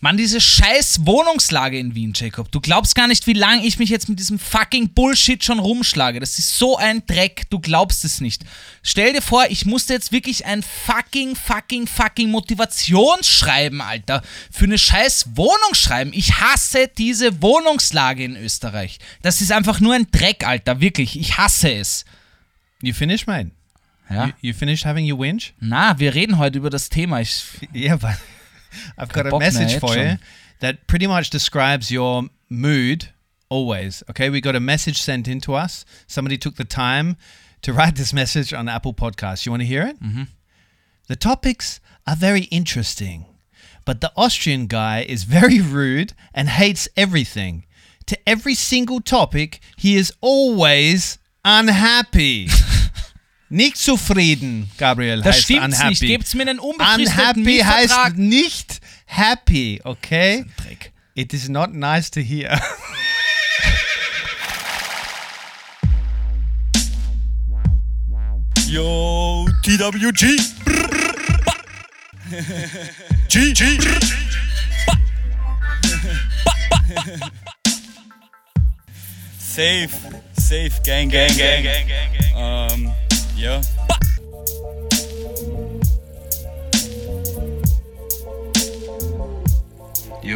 Mann, diese scheiß Wohnungslage in Wien, Jacob. Du glaubst gar nicht, wie lange ich mich jetzt mit diesem fucking Bullshit schon rumschlage. Das ist so ein Dreck. Du glaubst es nicht. Stell dir vor, ich musste jetzt wirklich ein fucking, fucking, fucking Motivationsschreiben, Alter, für eine scheiß Wohnung schreiben. Ich hasse diese Wohnungslage in Österreich. Das ist einfach nur ein Dreck, Alter. Wirklich. Ich hasse es. You finished, mate? Ja? You, you finished having your winch? Na, wir reden heute über das Thema. Ich, Yeah, but I've got a message for you that pretty much describes your mood always. Okay, we got a message sent in to us. Somebody took the time to write this message on Apple Podcasts. You want to hear it? Mm-hmm. The topics are very interesting, but the Austrian guy is very rude and hates everything. To every single topic, he is always unhappy. Nicht zufrieden, Gabriel. das heißt stimmt's unhappy. nicht. Gebt's mir einen unbefristeten Unhappy Mietvertrag. heißt nicht happy, okay? Dreck. It is not nice to hear. Yo, TWG. G, G. Safe, safe, gang, gang, gang, gang, gang, gang. Um, ja. Jo,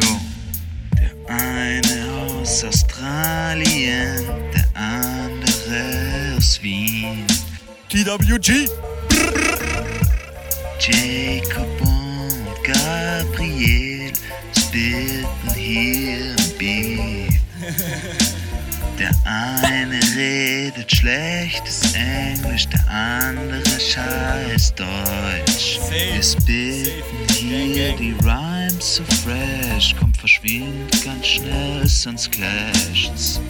der eine aus Australien, der andere aus Wien. TWG. Jacob und Gabriel spitten hier im Beat. Der eine redet schlechtes Englisch, der andere scheiß Deutsch. Wir spitten hier die Rhymes so fresh, kommt verschwind ganz schnell, sonst clasht's.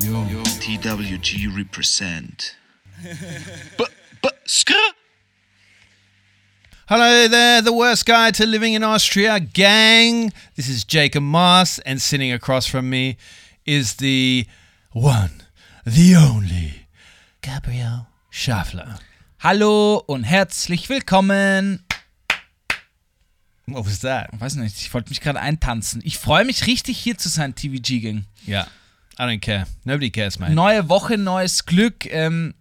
Yo. TWG represent. B b skr. Hello there, the worst guide to living in Austria, gang. This is Jacob Moss, and sitting across from me is the one, the only Gabriel Schaffler. Hallo und herzlich willkommen. What was that? Weiß nicht, ich wollte mich gerade eintanzen. Ich freue mich richtig hier zu sein, TVG-Gang. Yeah, I don't care. Nobody cares, mate. Neue Woche, neues Glück. Ähm,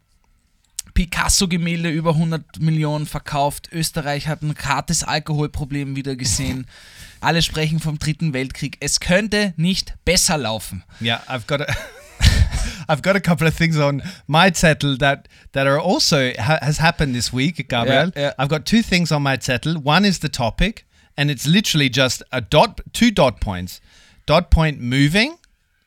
Picasso-Gemälde über 100 Millionen verkauft. Österreich hat ein hartes Alkoholproblem wieder gesehen. Alle sprechen vom Dritten Weltkrieg. Es könnte nicht besser laufen. Yeah, I've got a, I've got a couple of things on my zettel that that are also ha- has happened this week, Gabriel. Yeah, yeah. I've got two things on my zettel. One is the topic, and it's literally just a dot, two dot points, dot point moving,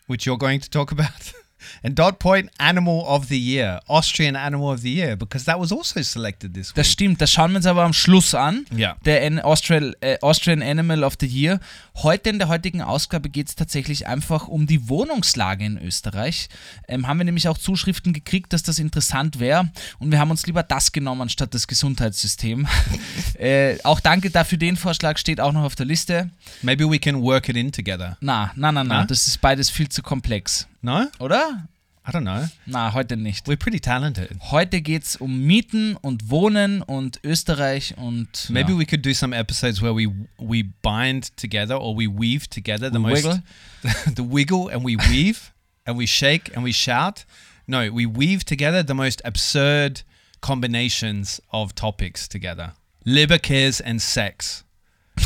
which you're going to talk about, and dot point animal of the year, Austrian animal of the year, because that was also selected this Das week. stimmt, das schauen wir uns aber am Schluss an. Ja. Der An Austrian, äh, Austrian Animal of the Year. Heute in der heutigen Ausgabe geht es tatsächlich einfach um die Wohnungslage in Österreich. Ähm, haben wir nämlich auch Zuschriften gekriegt, dass das interessant wäre. Und wir haben uns lieber das genommen anstatt das Gesundheitssystem. äh, auch danke dafür, den Vorschlag steht auch noch auf der Liste. Maybe we can work it in together. Na, na, na, na, Na? das ist beides viel zu komplex. No, Oder? I don't know. Na, heute nicht. We're pretty talented. Heute geht's um Mieten und Wohnen und Österreich und. Maybe ja. we could do some episodes where we we bind together or we weave together the We most wiggle? the wiggle and we weave and we shake and we shout. No, we weave together the most absurd combinations of topics together. Libercares and sex.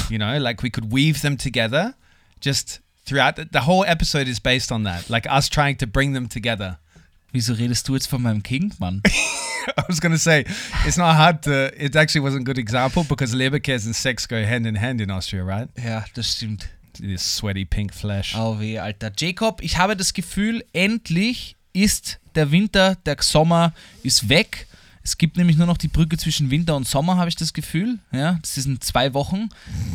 You know, like we could weave them together just throughout the, the whole episode is based on that. Like us trying to bring them together. Wieso redest du jetzt von meinem Kind, Mann? I was to say, it's not hard to, it actually wasn't a good example because Leberkäse and sex go hand in hand in Austria, right? ja, das stimmt. This sweaty pink flesh. Oh weh, Alter. Jacob, ich habe das Gefühl, endlich ist der Winter, der Sommer ist weg. Es gibt nämlich nur noch die Brücke zwischen Winter und Sommer, habe ich das Gefühl. Ja, das sind zwei Wochen.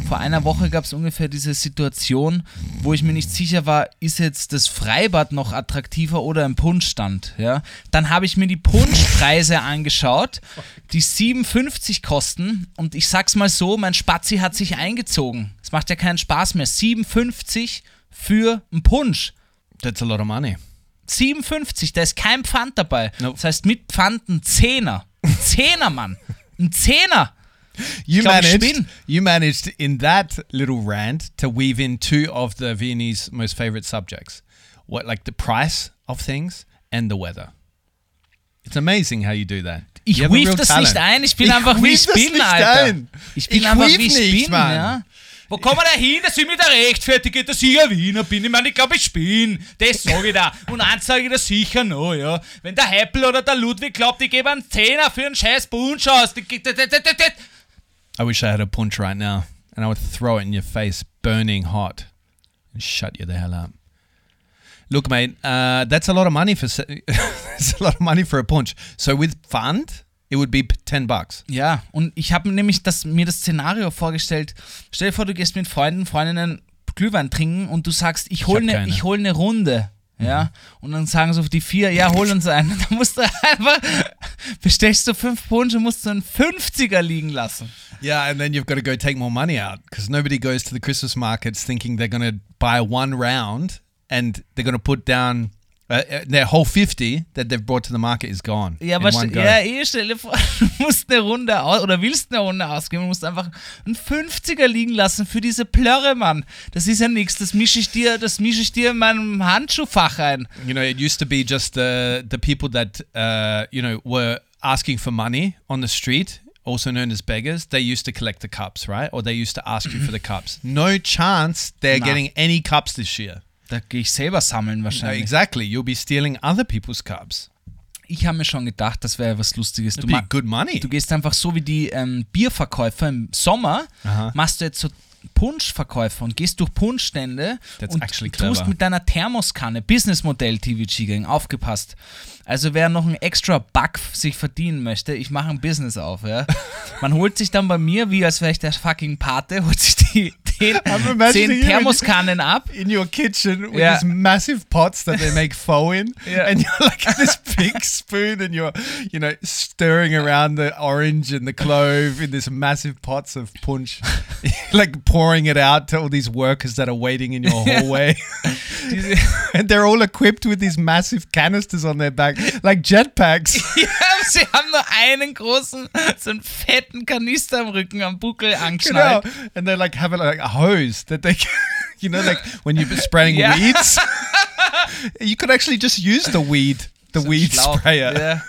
Vor einer Woche gab es ungefähr diese Situation, wo ich mir nicht sicher war, ist jetzt das Freibad noch attraktiver oder ein Punschstand. Ja, dann habe ich mir die Punschpreise angeschaut, die 57 kosten. Und ich sag's mal so, mein Spazi hat sich eingezogen. Es macht ja keinen Spaß mehr. 57 für einen Punsch. That's a lot of money. 57, da ist kein Pfand dabei. Nope. Das heißt, mit Pfand ein Zehner. Ein Zehner, Mann. Ein Zehner. You glaub, ich managed. spinn. You managed in that little rant to weave in two of the Viennese most favorite subjects, what like the price of things and the weather. It's amazing how you do that. Ich weave das talent. nicht ein, ich bin Ich einfach wie ich bin, Alter. ein. Ich bin Ich einfach wie ich nicht, bin, Mann. ja. Wo kommen wir da hin, dass ich mich da rechtfertige, dass ich ein Wiener bin? Ich meine, ich glaube, ich bin. Das sage ich da. Und ich da sicher noch, ja. Wenn der Heppel oder der Ludwig glaubt, ich gebe einen Zehner für einen scheiß Punsch aus. I wish I had a punch right now, and I would throw it in your face, burning hot, and shut you the hell up. Look, mate, uh, that's a lot of money for that's a lot of money for a punch. So with fund, it would be p- ten bucks. Ja, und ich habe nämlich das, mir das Szenario vorgestellt. Stell dir vor, du gehst mit Freunden, Freundinnen Glühwein trinken und du sagst, ich hole hab eine. Mhm. hol ne Runde. Ja, und dann sagen so die vier, ja, hol uns einen. Und dann musst du einfach, bestellst du fünf Punsch und musst du einen 50er liegen lassen. Yeah, and then you've got to go take more money out because nobody goes to the Christmas markets thinking they're going to buy one round and they're going to put down uh, uh, their whole fifty that they've brought to the market is gone. Ja, aber ja, eh, stell dir vor, du musst eine Runde aus oder willst eine Runde ausgeben und musst einfach einen 50er liegen lassen für diese Plörre, Mann. Das ist ja nichts. Das mische ich dir, das mische ich dir in meinem Handschuhfach ein. You know, it used to be just the the people that uh, you know were asking for money on the street, also known as beggars. They used to collect the cups, right? Or they used to ask you for the cups. No chance they're Nah. getting any cups this year. Da gehe ich selber sammeln No, wahrscheinlich. exactly. You'll be stealing other people's cups. Ich habe mir schon gedacht, das wäre was Lustiges. Du, good money. du gehst einfach so wie die ähm, Bierverkäufer im Sommer, Aha. machst du jetzt so Punschverkäufer und gehst durch Punschstände und tust mit deiner Thermoskanne, Businessmodell TVG Gang, aufgepasst. Also wer noch einen extra Buck sich verdienen möchte, ich mache ein Business auf, ja. Man holt sich dann bei mir, wie als wäre ich der fucking Pate, holt sich die imagining zehn Thermoskannen ab. in your kitchen with Yeah. these massive pots that they make pho in, Yeah. and you're like this big spoon, and you're, you know, stirring around the orange and the clove in this massive pots of punch, like pouring it out to all these workers that are waiting in your hallway, and they're all equipped with these massive canisters on their back, like jetpacks. ja, sie haben nur einen großen, so einen fetten Kanister am Rücken, am Buckel angeschnallt. and they like have a, like a hose that they, can, you know, like when you're spraying Yeah. weeds, you could actually just use the weed, the weed sprayer. Ja,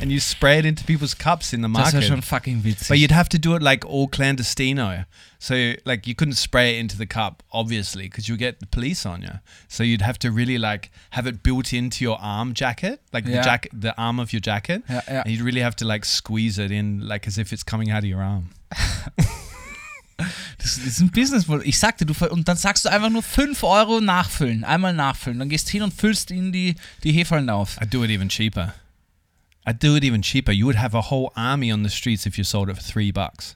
and you spray it into people's cups in the das market. wäre schon fucking witzig. but you'd have to do it like all clandestino. So like you couldn't spray it into the cup, obviously, because you get the police on you. So you'd have to really like have it built into your arm jacket, like Yeah. the jacket, the arm of your jacket, Ja, ja. and you'd really have to like squeeze it in, like as if it's coming out of your arm. Das, das ist ein Businessmodell. Ich sagte, du und dann sagst du einfach nur 5 Euro nachfüllen, einmal nachfüllen. Dann gehst hin und füllst ihnen die, die Heferln auf. I'd do it even cheaper. I'd do it even cheaper. You would have a whole army on the streets if you sold it for three bucks,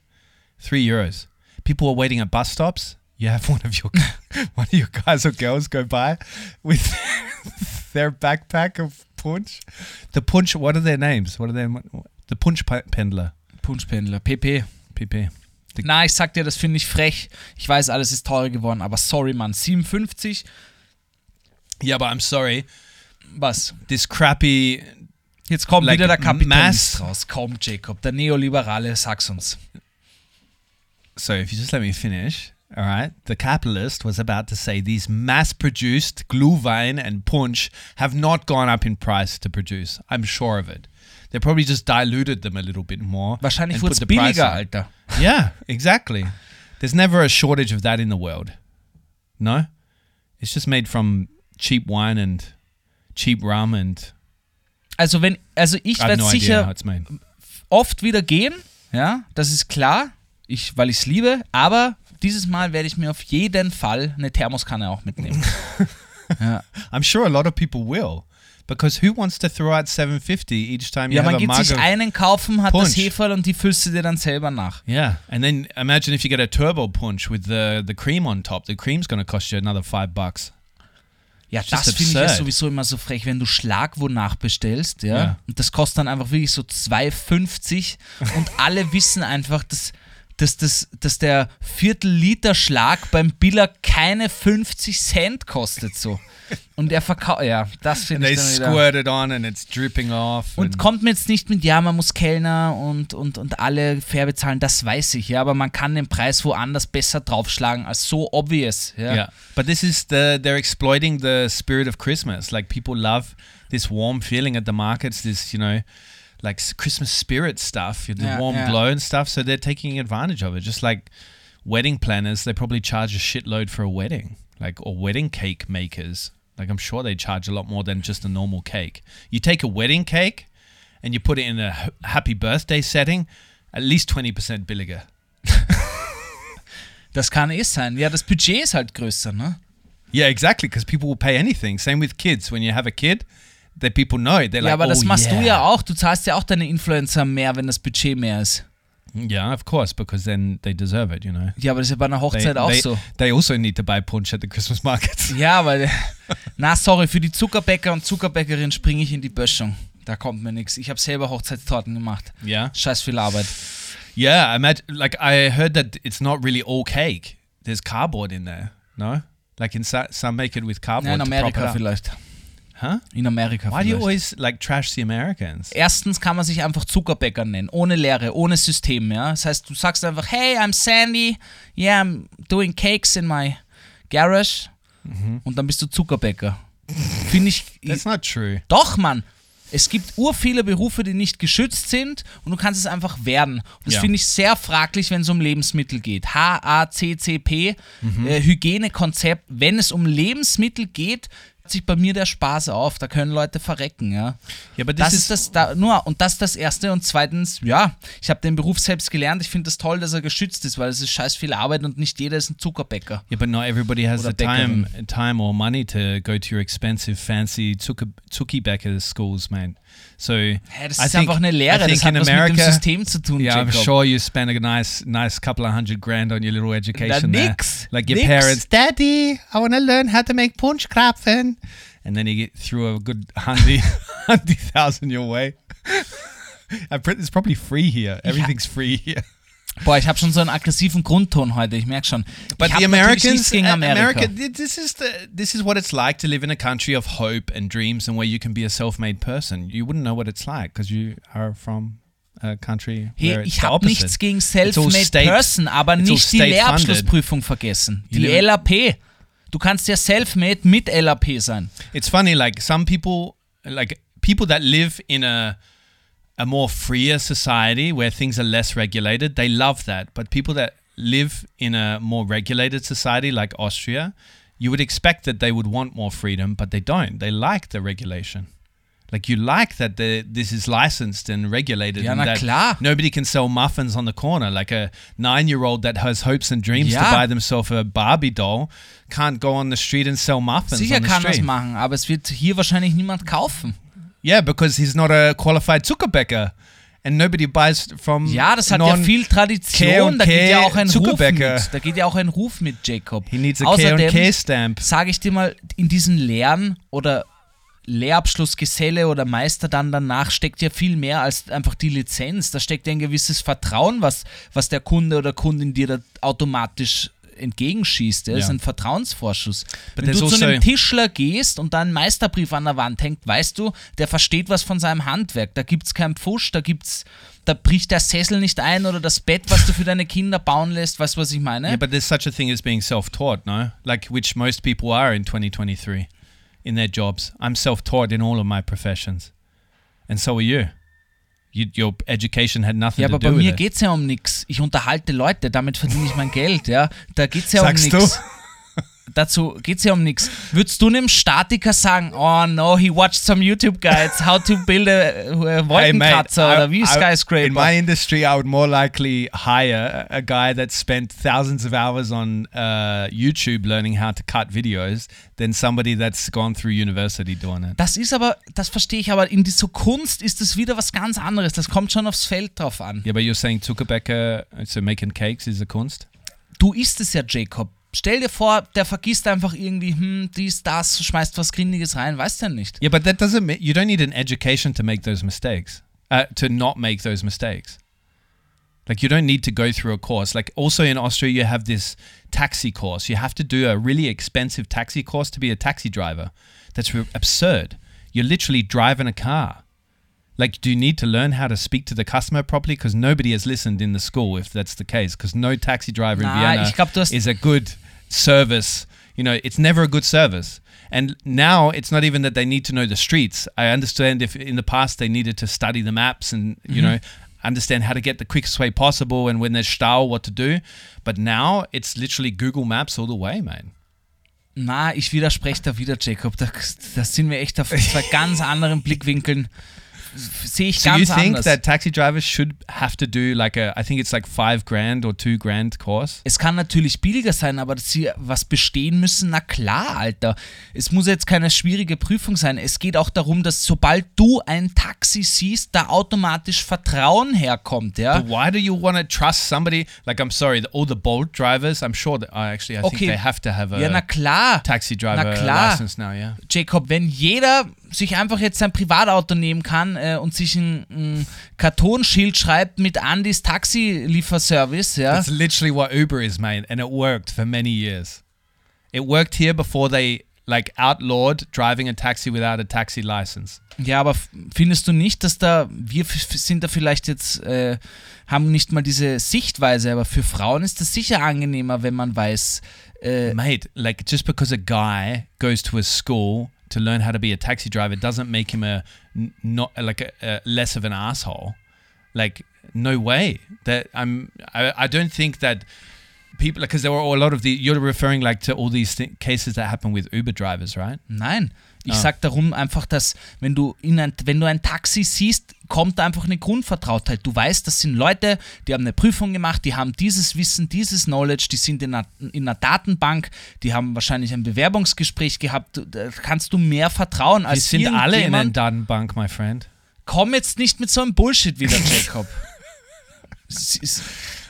three euros. People are waiting at bus stops. You have one of your one of your guys or girls go by with their backpack of punch. The punch. What are their names? What are their the punch pe- pendler? Punschpendler, PP. PP. Na, ich sag dir, das finde ich frech. Ich weiß, alles ist teurer geworden, aber sorry, Mann. 57, Yeah, but I'm sorry. was? This crappy. Jetzt kommt Like wieder der Kapitalist raus. Komm, Jacob, der Neoliberale, sag's uns. So if you just let me finish, all right. The capitalist was about to say these mass-produced Glühwein and Punch have not gone up in price to produce. I'm sure of it. They probably just diluted them a little bit more. Wahrscheinlich wurde put es the price billiger. Alter. Yeah, exactly. There's never a shortage of that in the world. No, it's just made from cheap wine and cheap rum, and Also, wenn, also ich werde no idea sicher made. oft wieder gehen, ja, das ist klar, ich, weil ich es liebe, aber dieses Mal werde ich mir auf jeden Fall eine Thermoskanne auch mitnehmen. ja. I'm sure a lot of people will, because who wants to throw out 750 each time you ja, have man a geht mug sich of einen kaufen, hat das Punsch. Heferl und die füllst du dir dann selber nach. Yeah, and then imagine if you get a turbo punch with the the cream on top. The cream's going to cost you another five bucks. Ja, das finde ich ja sowieso immer so frech, wenn du Schlagwo nachbestellst, ja, Ja. und das kostet dann einfach wirklich so 2,50 und alle wissen einfach, dass dass, das, dass der Viertel-Liter-Schlag beim Biller keine 50 Cent kostet so. Und er verkauft, ja, das finde They ich dann wieder. squirt it on and it's dripping off. Und kommt mir jetzt nicht mit, ja, man muss Kellner und, und, und alle fair bezahlen, das weiß ich, ja, aber man kann den Preis woanders besser draufschlagen als so obvious. Ja. Yeah. But this is the they're exploiting the spirit of Christmas. Like people love this warm feeling at the markets, this, you know, like Christmas spirit stuff, the Yeah, warm yeah. glow and stuff. So they're taking advantage of it. Just like wedding planners, they probably charge a shitload for a wedding. Like or wedding cake makers. Like I'm sure they charge a lot more than just a normal cake. You take a wedding cake and you put it in a happy birthday setting, at least 20% billiger. Das kann eh sein. Ja, das Budget ist halt größer, ne? Yeah, exactly. Because people will pay anything. Same with kids. When you have a kid, that people know it. They're Ja, like, aber das oh, machst yeah. du ja auch. Du zahlst ja auch deine Influencer mehr, wenn das Budget mehr ist. Yeah, of course, because then they deserve it. You know. Ja, aber das ist ja bei einer They, Hochzeit auch they, so. they also need to buy punch at the Christmas markets. Ja, weil. Na, sorry, für die Zuckerbäcker und Zuckerbäckerin springe ich in die Böschung. Da kommt mir nichts. Ich habe selber Hochzeitstorten gemacht. Yeah. Scheiß viel Arbeit. Yeah. Imagine, like I heard that it's not really all cake. There's cardboard in there. No. Like in so- some make it with Ja, cardboard. in prop it Amerika vielleicht. Huh? In Amerika Why do you vielleicht. always like trash the Americans? Erstens kann man sich einfach Zuckerbäcker nennen, ohne Lehre, ohne System, ja. Das heißt, du sagst einfach, hey, I'm Sandy, yeah, I'm doing cakes in my garage und dann bist du Zuckerbäcker. Finde ich, That's not true. doch, Mann. Es gibt ur viele Berufe, die nicht geschützt sind und du kannst es einfach werden. Und das Ja. finde ich sehr fraglich, wenn es um Lebensmittel geht. H-A-C-C-P, Mhm. äh, Hygienekonzept. Wenn es um Lebensmittel geht, sich bei mir der Spaß auf. Da können Leute verrecken, ja. But this Das is ist das da, nur und das ist das erste und zweitens, ja, ich habe den Beruf selbst gelernt. Ich finde das toll, dass er geschützt ist, weil es ist scheiß viel Arbeit und nicht jeder ist ein Zuckerbäcker. Yeah, but not everybody has Oder the time, Bäckerin. time or money to go to your expensive, fancy Zuki Becker schools, man. So Hä, das I ist think- einfach eine I Lehre. think Das hat in was mit dem America- System zu tun. yeah, I'm sure you spend a nice, nice couple of hundred grand on your little education there. nix. Like your Nix. parents, Daddy, I want to learn how to make punch krapfen. And then you get through a good hundred, hundred thousand your way. I It's probably free here. Everything's free here. Boah, ich habe schon so einen aggressiven Grundton heute. Ich merke schon. But ich the Americans, gegen uh, Amerika. America, thi- this is the this is what it's like to live in a country of hope and dreams, and where you can be a self-made person. You wouldn't know what it's like because you are from a country Hey, where it's ich habe nichts gegen Self-Made Person, aber nicht die. Lehrabschlussprüfung vergessen. Die LAP. Du kannst ja Self-Made mit LAP sein. It's funny, like some people, like people that live in a a more freer society where things are less regulated, they love that. But people that live in a more regulated society like Austria, you would expect that they would want more freedom, but they don't. They like the regulation. Like you like that the, this is licensed and regulated, Ja, and that klar. nobody can sell muffins on the corner. Like a nine-year-old that has hopes and dreams to buy themselves a Barbie doll can't go on the street and sell muffins Sicher kann das machen, aber es wird hier wahrscheinlich niemand kaufen. Yeah, because he's not a qualified Zuckerbäcker. And nobody buys from Ja, das hat ja viel Tradition. Da geht ja auch ein Ruf Zuckerbäcker. mit. Da geht ja auch ein Ruf mit, Jacob. He needs a Außerdem sage ich dir mal, in diesen Lehren oder Lehrabschlussgeselle oder Meister dann danach steckt ja viel mehr als einfach die Lizenz. Da steckt ja ein gewisses Vertrauen, was, was der Kunde oder Kundin dir da automatisch entgegenschießt. Das ist Ja. ein Vertrauensvorschuss. Wenn du there's zu einem Tischler gehst und da einen Meisterbrief an der Wand hängt, weißt du, der versteht was von seinem Handwerk. Da gibt es keinen Pfusch, da gibt's, da bricht der Sessel nicht ein oder das Bett, was du für deine Kinder bauen lässt. Weißt du, was ich meine? Yeah, but there's such a thing as being self-taught, no? Like which most people are in 2023 in their jobs. I'm self-taught in all of my professions. And so are you. You your education had nothing Ja, to aber bei do with mir it. geht es ja um nichts. Ich unterhalte Leute, damit verdiene ich mein Geld, ja. Da geht es ja um Sagst du? nichts. Dazu geht es ja um nichts. Würdest du einem Statiker sagen, oh no, he watched some YouTube guides, how to build a, a Wolkenkratzer I- oder wie Skyscraper? In my industry, I would more likely hire a guy that spent thousands of hours on uh, YouTube learning how to cut videos than somebody that's gone through university doing it. das ist aber, das verstehe ich, aber in dieser Kunst ist das wieder was ganz anderes. Das kommt schon aufs Feld drauf an. Yeah, but you're saying Zuckerbäcker, so making cakes is a kunst? Du isst es ja, Jacob. Stell dir vor, der vergisst einfach irgendwie, hm, dies, das, schmeißt was Grindiges rein, weißt du nicht. Yeah, but that doesn't mean you don't need an education to make those mistakes, uh, to not make those mistakes. Like you don't need to go through a course. Like also in Austria, you have this taxi course. You have to do a really expensive taxi course to be a taxi driver. That's absurd. You're literally driving a car. Like, do you need to learn how to speak to the customer properly? Because nobody has listened in the school if that's the case. Because no taxi driver in Vienna glaub, is a good service. You know, it's never a good service. And now it's not even that they need to know the streets. I understand if in the past they needed to study the maps and, you know, understand how to get the quickest way possible and when there's Stau, what to do. But now it's literally Google Maps all the way, man. Na, ich widerspreche da wieder, Jacob. Da, da sind wir echt auf zwei ganz anderen Blickwinkeln. Sehe ich So you ganz think anders. that taxi drivers should have to do like a, I think it's like five grand or two grand course? es kann natürlich billiger sein, aber dass sie was bestehen müssen, na klar, Alter. Es muss jetzt keine schwierige Prüfung sein. Es geht auch darum, dass sobald du ein Taxi siehst, da automatisch Vertrauen herkommt, ja. But why do you want to trust somebody? Like, I'm sorry, the, all the Bolt drivers, I'm sure that uh, actually, I Okay. think they have to have a Ja, na klar. taxi driver Na klar. license now, yeah. Jacob, wenn jeder sich einfach jetzt sein Privatauto nehmen kann äh, und sich ein, ein Kartonschild schreibt mit Andys Taxi-Lieferservice, ja. That's literally what Uber is, mate, and it worked for many years. It worked here before they like outlawed driving a taxi without a taxi license. Ja, aber findest du nicht, dass da, wir sind da vielleicht jetzt, äh, haben nicht mal diese Sichtweise, aber für Frauen ist das sicher angenehmer, wenn man weiß, äh, Mate, like just because a guy goes to a school to learn how to be a taxi driver doesn't make him a not like a, a less of an asshole. Like no way. That I'm. I, I don't think that people because there were a lot of the. You're referring like to all these th- cases that happen with Uber drivers, right? nein. Ich Ah. sag darum einfach, dass wenn du in ein, wenn du ein Taxi siehst, kommt da einfach eine Grundvertrautheit. Du weißt, das sind Leute, die haben eine Prüfung gemacht, die haben dieses Wissen, dieses Knowledge, die sind in einer, in einer Datenbank, die haben wahrscheinlich ein Bewerbungsgespräch gehabt. Da kannst du mehr vertrauen als sind alle in einer. Datenbank, my friend. Komm jetzt nicht mit so einem Bullshit wieder, Jacob. Es ist-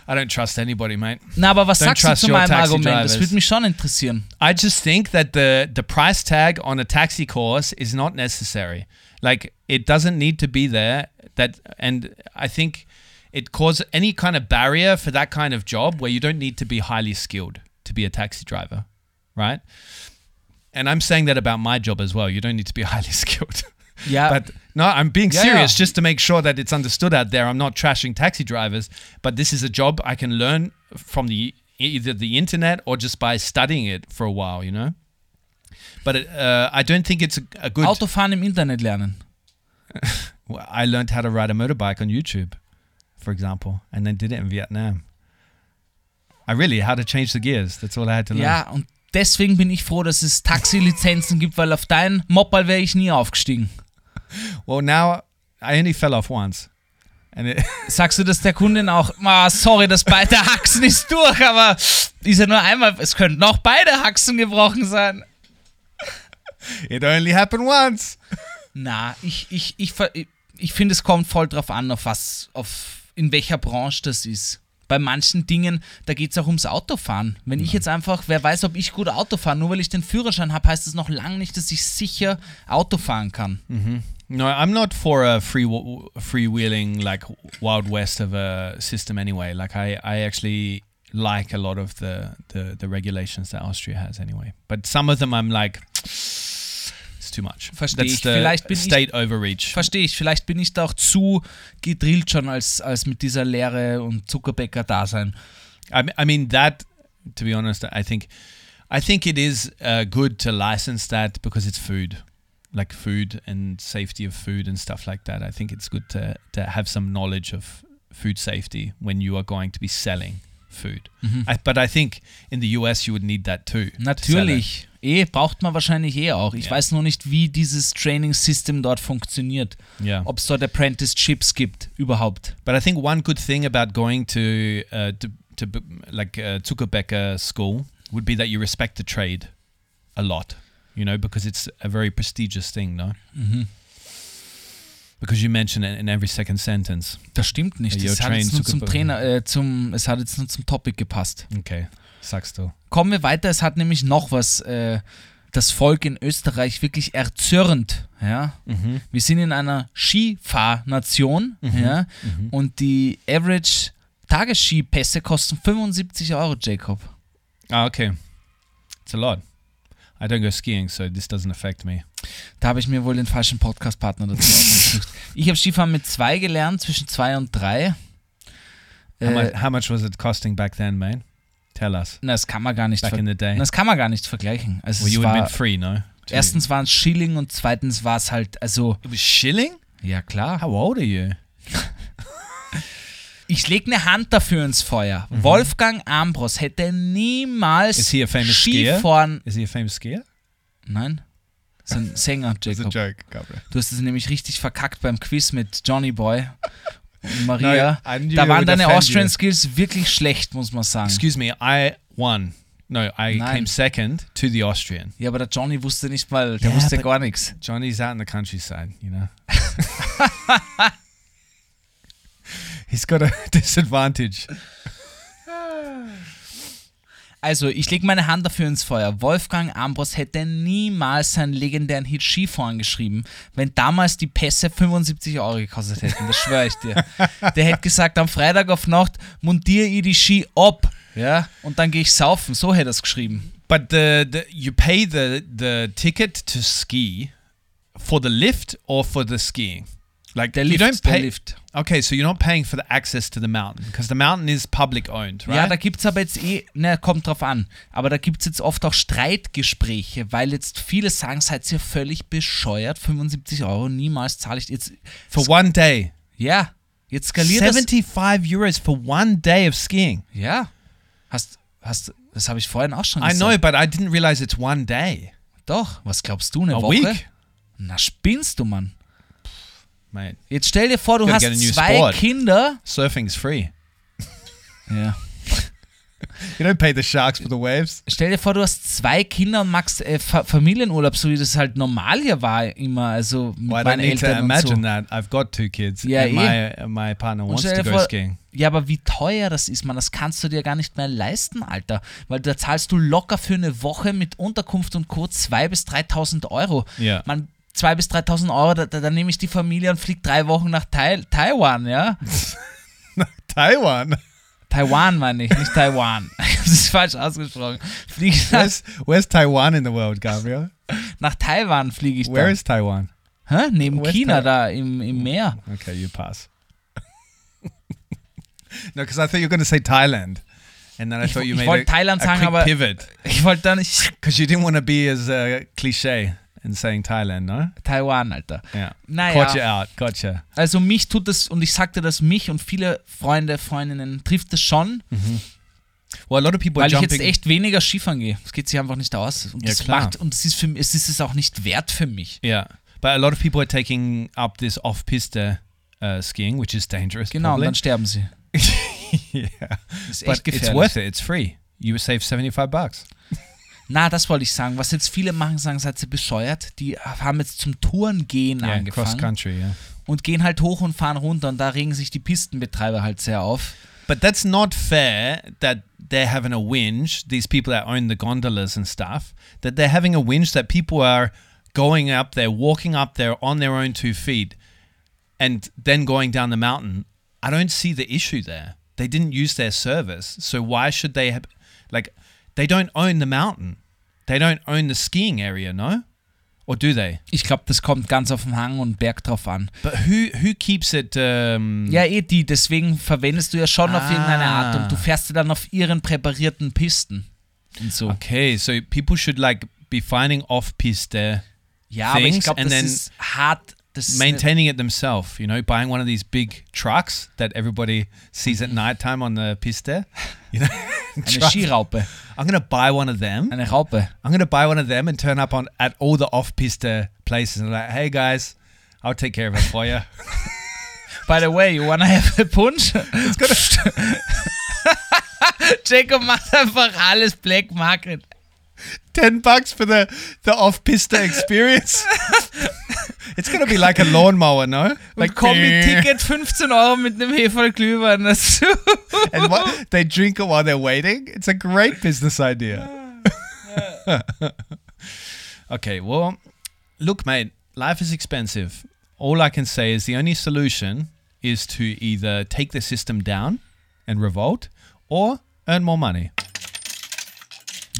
I don't trust anybody, mate. Na, aber was Don't sagst du zu meinem Argument? Das drivers. würde mich schon interessieren. I just think that the the price tag on a taxi course is not necessary. Like it doesn't need to be there. That and I think it causes any kind of barrier for that kind of job where you don't need to be highly skilled to be a taxi driver, right? And I'm saying that about my job as well. You don't need to be highly skilled. Ja, But no, I'm being Yeah, serious yeah. just to make sure that it's understood out there. I'm not trashing taxi drivers, but this is a job I can learn from the either the internet or just by studying it for a while, you know. But it, uh, I don't think it's a, a good. Autofahren im Internet lernen. Well, I learned how to ride a motorbike on YouTube, for example, and then did it in Vietnam. I really how to change the gears. That's all I had to learn. Ja, und deswegen bin ich froh, dass es Taxilizenzen gibt, weil auf deinen Mopal wäre ich nie aufgestiegen. Well, now I only fell off once, and it, Sagst du das der Kundin auch? Ah, sorry, das beide Haxen ist durch, aber ist ja nur einmal, es könnten auch beide Haxen gebrochen sein. it only happened once. Na, ich, ich, ich, ich, ich finde, es kommt voll drauf an, auf was, auf in welcher Branche das ist. Bei manchen Dingen, da geht es auch ums Autofahren. Wenn ich jetzt einfach, wer weiß, ob ich gut Auto fahre, nur weil ich den Führerschein habe, heißt das noch lange nicht, dass ich sicher Auto fahren kann. No, I'm not for a free freewheeling like wild west of a system anyway. Like I, I actually like a lot of the, the the regulations that Austria has anyway. But some of them I'm like too much. Versteh That's ich. Vielleicht bin ich- state overreach. Verstehe ich. Vielleicht bin ich da auch zu gedrillt schon als, als mit dieser Lehre und Zuckerbäcker-Dasein. I, mean that to be honest, I think I think it is uh, good to license that because it's food. Like food and safety of food and stuff like that. I think it's good to, to have some knowledge of food safety when you are going to be selling food. I, but I think in the US you would need that too. to. Natürlich. Eh, braucht man wahrscheinlich eh auch. Ich Ja. weiß nur nicht, wie dieses Training-System dort funktioniert. Yeah. Ob es dort Apprenticeships gibt, überhaupt. But I think one good thing about going to uh, to, to like uh, Zuckerbecker school would be that you respect the trade a lot, you know, because it's a very prestigious thing, no? Mhm. Because you mention it in every second sentence. Das stimmt nicht. Es hat jetzt nur zum. Trainer, äh, zum, es hat jetzt nur zum Topic gepasst. Okay, sagst du. Kommen wir weiter. Es hat nämlich noch was, äh, das Volk in Österreich wirklich erzürnt. Ja? Mhm. Wir sind in einer Skifahrnation Mhm. ja? Mhm. und die Average Tagesskipässe kosten 75 Euro, Jacob. Oh, okay. It's a lot. I don't go skiing, so this doesn't affect me. Da habe ich mir wohl den falschen Podcast-Partner dazu ausgesucht. Ich habe Skifahren mit zwei gelernt, zwischen zwei und drei. How, Äh, how much was it costing back then, man? Tell us. na, das kann man gar nicht Back in the day. Das kann man gar nicht vergleichen. Also Well, es you war, been free, no? Erstens waren es Schilling und zweitens war es halt, also, shilling? ja klar. How old are you? Ich lege eine Hand dafür ins Feuer. Wolfgang Ambros hätte niemals Mhm. Is he a famous skier? Skifahren. Is he a famous skier? Nein. So ein Sänger, Jacob. joke, Gabriel. Du hast es nämlich richtig verkackt beim Quiz mit Johnny Boy Maria. No, da waren deine Austrian you. Skills wirklich schlecht, muss man sagen. Excuse me, I won. No, I Nein. came second to the Austrian. Ja, aber der Johnny wusste nicht mal, der Ja, wusste gar nichts. Johnny's out in the countryside, you know. He's got a disadvantage. Also, ich lege meine Hand dafür ins Feuer. Wolfgang Ambros hätte niemals seinen legendären Hit Skifahren geschrieben, wenn damals die Pässe 75 Euro gekostet hätten. Das schwöre ich dir. Der hätte gesagt, am Freitag auf Nacht montiere ich die Ski ab. Ja, und dann gehe ich saufen. So hätte er es geschrieben. But the, the you pay the the ticket to ski for the lift or for the skiing. Like Der you Lift, don't der pay. Lift. Okay, so you're not paying for the access to the mountain because the mountain is public owned, right? Ja, da gibt es aber jetzt eh, ne, kommt drauf an, aber da gibt es jetzt oft auch Streitgespräche, weil jetzt viele sagen, seid ihr völlig bescheuert, 75 Euro, niemals zahle ich jetzt. for one day. Ja, jetzt skaliert das. 75 euros for one day of skiing. Ja, hast, hast, das habe ich vorhin auch schon I gesagt. know, but I didn't realize it's one day. Doch, was glaubst du, eine A Woche? week? Na, spinnst du, Mann. Mate, Jetzt stell dir vor, du hast zwei sport. Kinder. surfing's free. Ja. You don't pay the sharks for the waves. Stell dir vor, du hast zwei Kinder und machst äh, Fa Familienurlaub, so wie das halt normal hier war immer, also mit Well, I don't meinen need to Eltern und so. imagine that. I've got two kids. Yeah, and my, uh, my partner wants to go vor- skiing. Ja, aber wie teuer das ist, man, das kannst du dir gar nicht mehr leisten, Alter. Weil da zahlst du locker für eine Woche mit Unterkunft und Co. 2.000 bis 3.000 Euro. Ja. Man, 2.000 bis 3.000 Euro, da, da, da nehme ich die Familie und fliege drei Wochen nach Tai Taiwan, ja? Taiwan. Taiwan meine ich, nicht Taiwan. das ist falsch ausgesprochen. Fliege nach, Where's, where's Taiwan in the world, Gabriel? nach Taiwan fliege ich Where dann. is Taiwan? Hä? Neben where's China Tai- da im, im Meer. Okay, you pass. no, because I thought you were going to say Thailand. And then I Ich thought you made wollte a, Thailand a sagen, quick aber- pivot. Ich wollte da nicht Because you didn't want to be as uh, cliche in saying Thailand, no? Taiwan, Alter. Yeah. Naja. Caught you out. Gotcha. Also mich tut das, und ich sagte das, mich und viele Freunde, Freundinnen trifft das schon, Well, a lot of people are weil ich jetzt echt weniger Skifahren gehe. Es geht sich einfach nicht aus. Und Ja, das klar. macht, und es ist, für, es ist es auch nicht wert für mich. Yeah, but a lot of people are taking up this off-piste uh, skiing, which is dangerous. Genau, und probably. dann sterben sie. yeah, Das ist but echt it's gefährlich. worth it. It's free. You save seventy-five bucks. Na, das wollte ich sagen. Was jetzt viele machen, sagen, seid ihr bescheuert? Die haben jetzt zum Touren gehen Yeah, angefangen cross country. Yeah, und gehen halt hoch und fahren runter und da regen sich die Pistenbetreiber halt sehr auf. but that's not fair. That they're having a whinge. These people that own the gondolas and stuff. That they're having a whinge that people are going up there, walking up there on their own two feet, and then going down the mountain. I don't see the issue there. They didn't use their service, so why should they have? Like, they don't own the mountain. They don't own the skiing area, no? Or do they? Ich glaube, das kommt ganz auf den Hang und Berg drauf an. But who who keeps it? Um, Ja, eh die, deswegen verwendest du ja schon auf Ah. irgendeine Art und du fährst ja dann auf ihren präparierten Pisten. Und so. Okay, so people should like be finding off-piste, Ja, aber ich Things glaube, and das then ist hart. Ist maintaining it themselves. You know, buying one of these big trucks that everybody sees at nighttime on the piste. You know, eine, eine Trucks. Skiraupe. I'm gonna buy one of them. Eine Raupe. I'm gonna buy one of them and turn up on at all the off-piste places and like, hey guys, I'll take care of it for you. By the way, you wanna have a punch? It's gonna. Jacob macht einfach alles Black Market. Ten bucks for the the off-piste experience. it's gonna be like a lawnmower, no? Like Kombi-Ticket eh. 15 Euro mit einem Hefe-Glühwein dazu. and what they drink it while they're waiting. It's a great business idea. okay, well, look, mate, life is expensive. All I can say is the only solution is to either take the system down and revolt, or earn more money,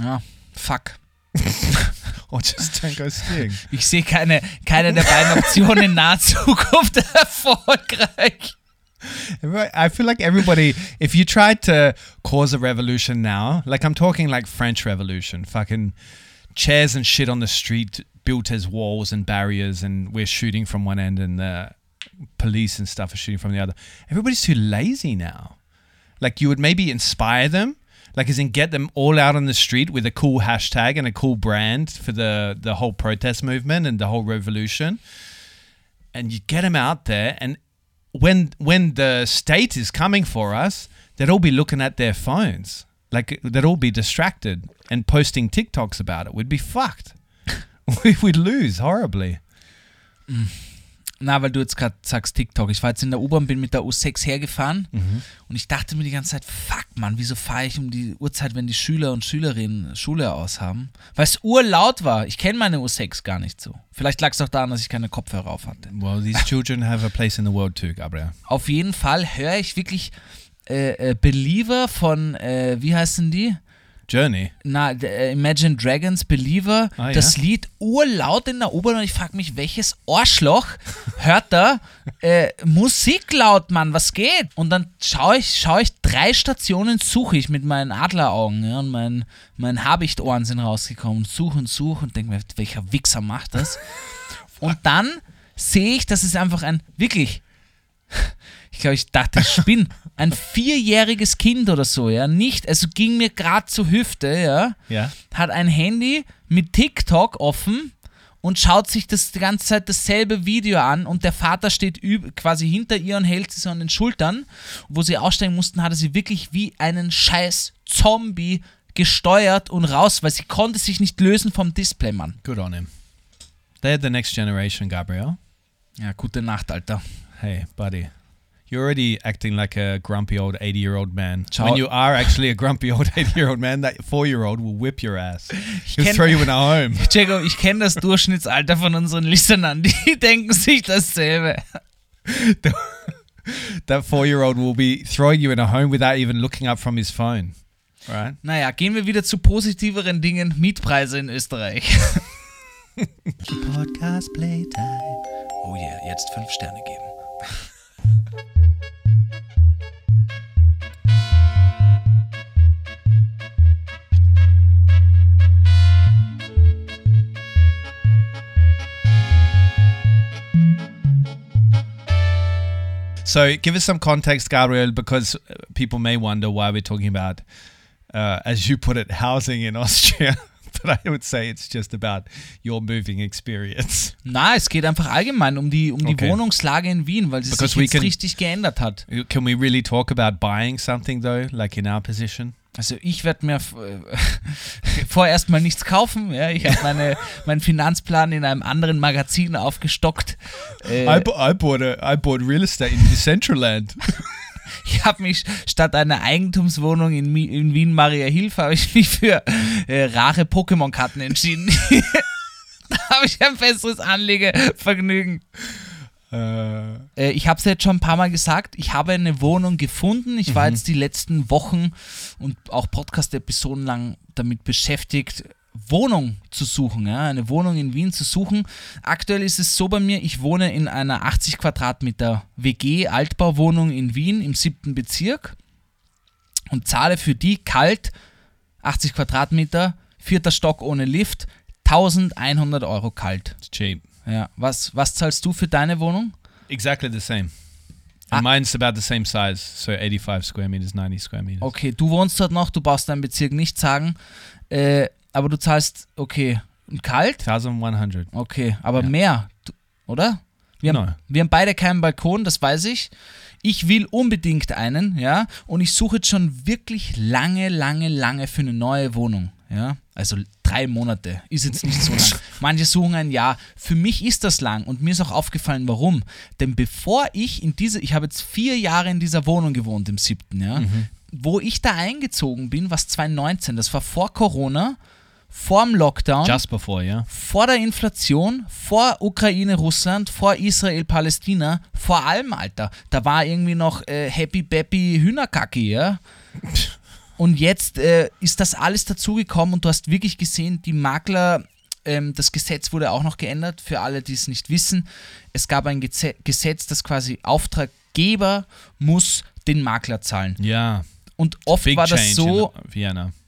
Ja, fuck. or just don't go skiing. Ich sehe keine, keine der beiden Optionen in naher Zukunft erfolgreich. I feel like everybody, if you tried to cause a revolution now, like I'm talking like French Revolution, fucking chairs and shit on the street built as walls and barriers, and we're shooting from one end, and the police and stuff are shooting from the other. Everybody's too lazy now. Like you would maybe inspire them, like as in get them all out on the street with a cool hashtag and a cool brand for the the whole protest movement and the whole revolution. And you get them out there and when when the state is coming for us they'd all be looking at their phones. Like they'd all be distracted and posting tiktoks about it. We'd be fucked. We would lose horribly mm. Na, weil du jetzt gerade sagst TikTok. Ich war jetzt in der U-Bahn, bin mit der U6 hergefahren und ich dachte mir die ganze Zeit, fuck man, wieso fahre ich um die Uhrzeit, wenn die Schüler und Schülerinnen Schule aus haben? Weil es urlaut war. Ich kenne meine U6 gar nicht so. Vielleicht lag es auch daran, dass ich keine Kopfhörer auf hatte. well these children have a place in the world too gabriel Auf jeden Fall höre ich wirklich äh, äh, Believer von, äh, wie heißen die? Journey Na, äh, Imagine Dragons Believer, Ah, ja? das Lied urlaut in der U-Bahn und ich frage mich, welches Arschloch hört da äh, Musik laut, Mann, was geht? Und dann schaue ich, schaue ich drei Stationen, suche ich mit meinen Adleraugen ja, und meinen mein Habichteohren sind rausgekommen, suche und suche und denke mir, welcher Wichser macht das? Und dann sehe ich, dass es einfach ein, wirklich, ich glaube, ich dachte, ich spinne. Ein vierjähriges Kind oder so, ja, nicht, also ging mir gerade zur Hüfte, ja, yeah hat ein Handy mit TikTok offen und schaut sich das die ganze Zeit dasselbe Video an und der Vater steht quasi hinter ihr und hält sie so an den Schultern. Wo sie aussteigen mussten, hat er sie wirklich wie einen scheiß Zombie gesteuert und raus, weil sie konnte sich nicht lösen vom Display, Mann. good on him they're the next generation gabriel Ja, gute Nacht, Alter. hey buddy you're already acting like a grumpy old 80 year old man. Ciao. When you are actually a grumpy old 80 year old man, that four year old will whip your ass. He'll kenn- throw you in a home. Jacob, ich kenne das Durchschnittsalter von unseren Listenern, die denken sich dasselbe. that four year old will be throwing you in a home without even looking up from his phone. Right? Naja, gehen wir wieder zu positiveren Dingen. Mietpreise in Österreich. Podcast Playtime. Oh yeah, jetzt fünf Sterne geben. So, give us some context, Gabriel, because uh, people may wonder why we're talking about, uh, as you put it, housing in Austria. but I would say it's just about your moving experience. Na, es geht einfach allgemein um die, um die Okay. Wohnungslage in Wien, weil sie Because sich jetzt can- richtig geändert hat. Can we really talk about buying something, though, like in our position? Also ich werde mir äh, vorerst mal nichts kaufen. Ja, ich habe meine, meinen Finanzplan in einem anderen Magazin aufgestockt. Äh, I, I bought a I bought real estate in Decentraland. Ich habe mich statt einer Eigentumswohnung in, Mi- in Wien Maria Hilfe habe ich mich für äh, rare Pokémon-Karten entschieden. da habe ich ein besseres Anlegevergnügen. Äh, ich habe es jetzt schon ein paar Mal gesagt, ich habe eine Wohnung gefunden. Ich war jetzt die letzten Wochen und auch Podcast-Episoden lang damit beschäftigt, Wohnung zu suchen, ja, eine Wohnung in Wien zu suchen. Aktuell ist es so bei mir, ich wohne in einer 80 Quadratmeter WG Altbauwohnung in Wien im siebten Bezirk und zahle für die kalt 80 Quadratmeter, vierter Stock ohne Lift, 1100 Euro kalt. cheap. Ja, was, was zahlst du für deine Wohnung? Exactly the same. Ah. Mine's about the same size, so 85 square meters, 90 square meters. Okay, du wohnst dort noch, du brauchst deinen Bezirk nicht sagen, äh, aber du zahlst, okay, kalt? 1100. Okay, aber Ja. mehr, oder? Wir haben, No. wir haben beide keinen Balkon, das weiß ich. Ich will unbedingt einen, ja, und ich suche jetzt schon wirklich lange, lange, lange für eine neue Wohnung, ja. Also drei Monate ist jetzt nicht so lang. Manche suchen ein Jahr. Für mich ist das lang und mir ist auch aufgefallen, warum. Denn bevor ich in diese, ich habe jetzt vier Jahre in dieser Wohnung gewohnt, im siebten, ja, wo ich da eingezogen bin, was 2019, das war vor Corona, vorm Lockdown, Just before, yeah. vor der Inflation, vor Ukraine, Russland, vor Israel, Palästina, vor allem, Alter. Da war irgendwie noch äh, Happy Bappy Hühnerkacke, ja. Und jetzt äh, ist das alles dazugekommen und du hast wirklich gesehen, die Makler, ähm, das Gesetz wurde auch noch geändert, für alle, die es nicht wissen. Es gab ein Geze Gesetz, das quasi Auftraggeber muss den Makler zahlen. Yeah. Und oft Big war das so,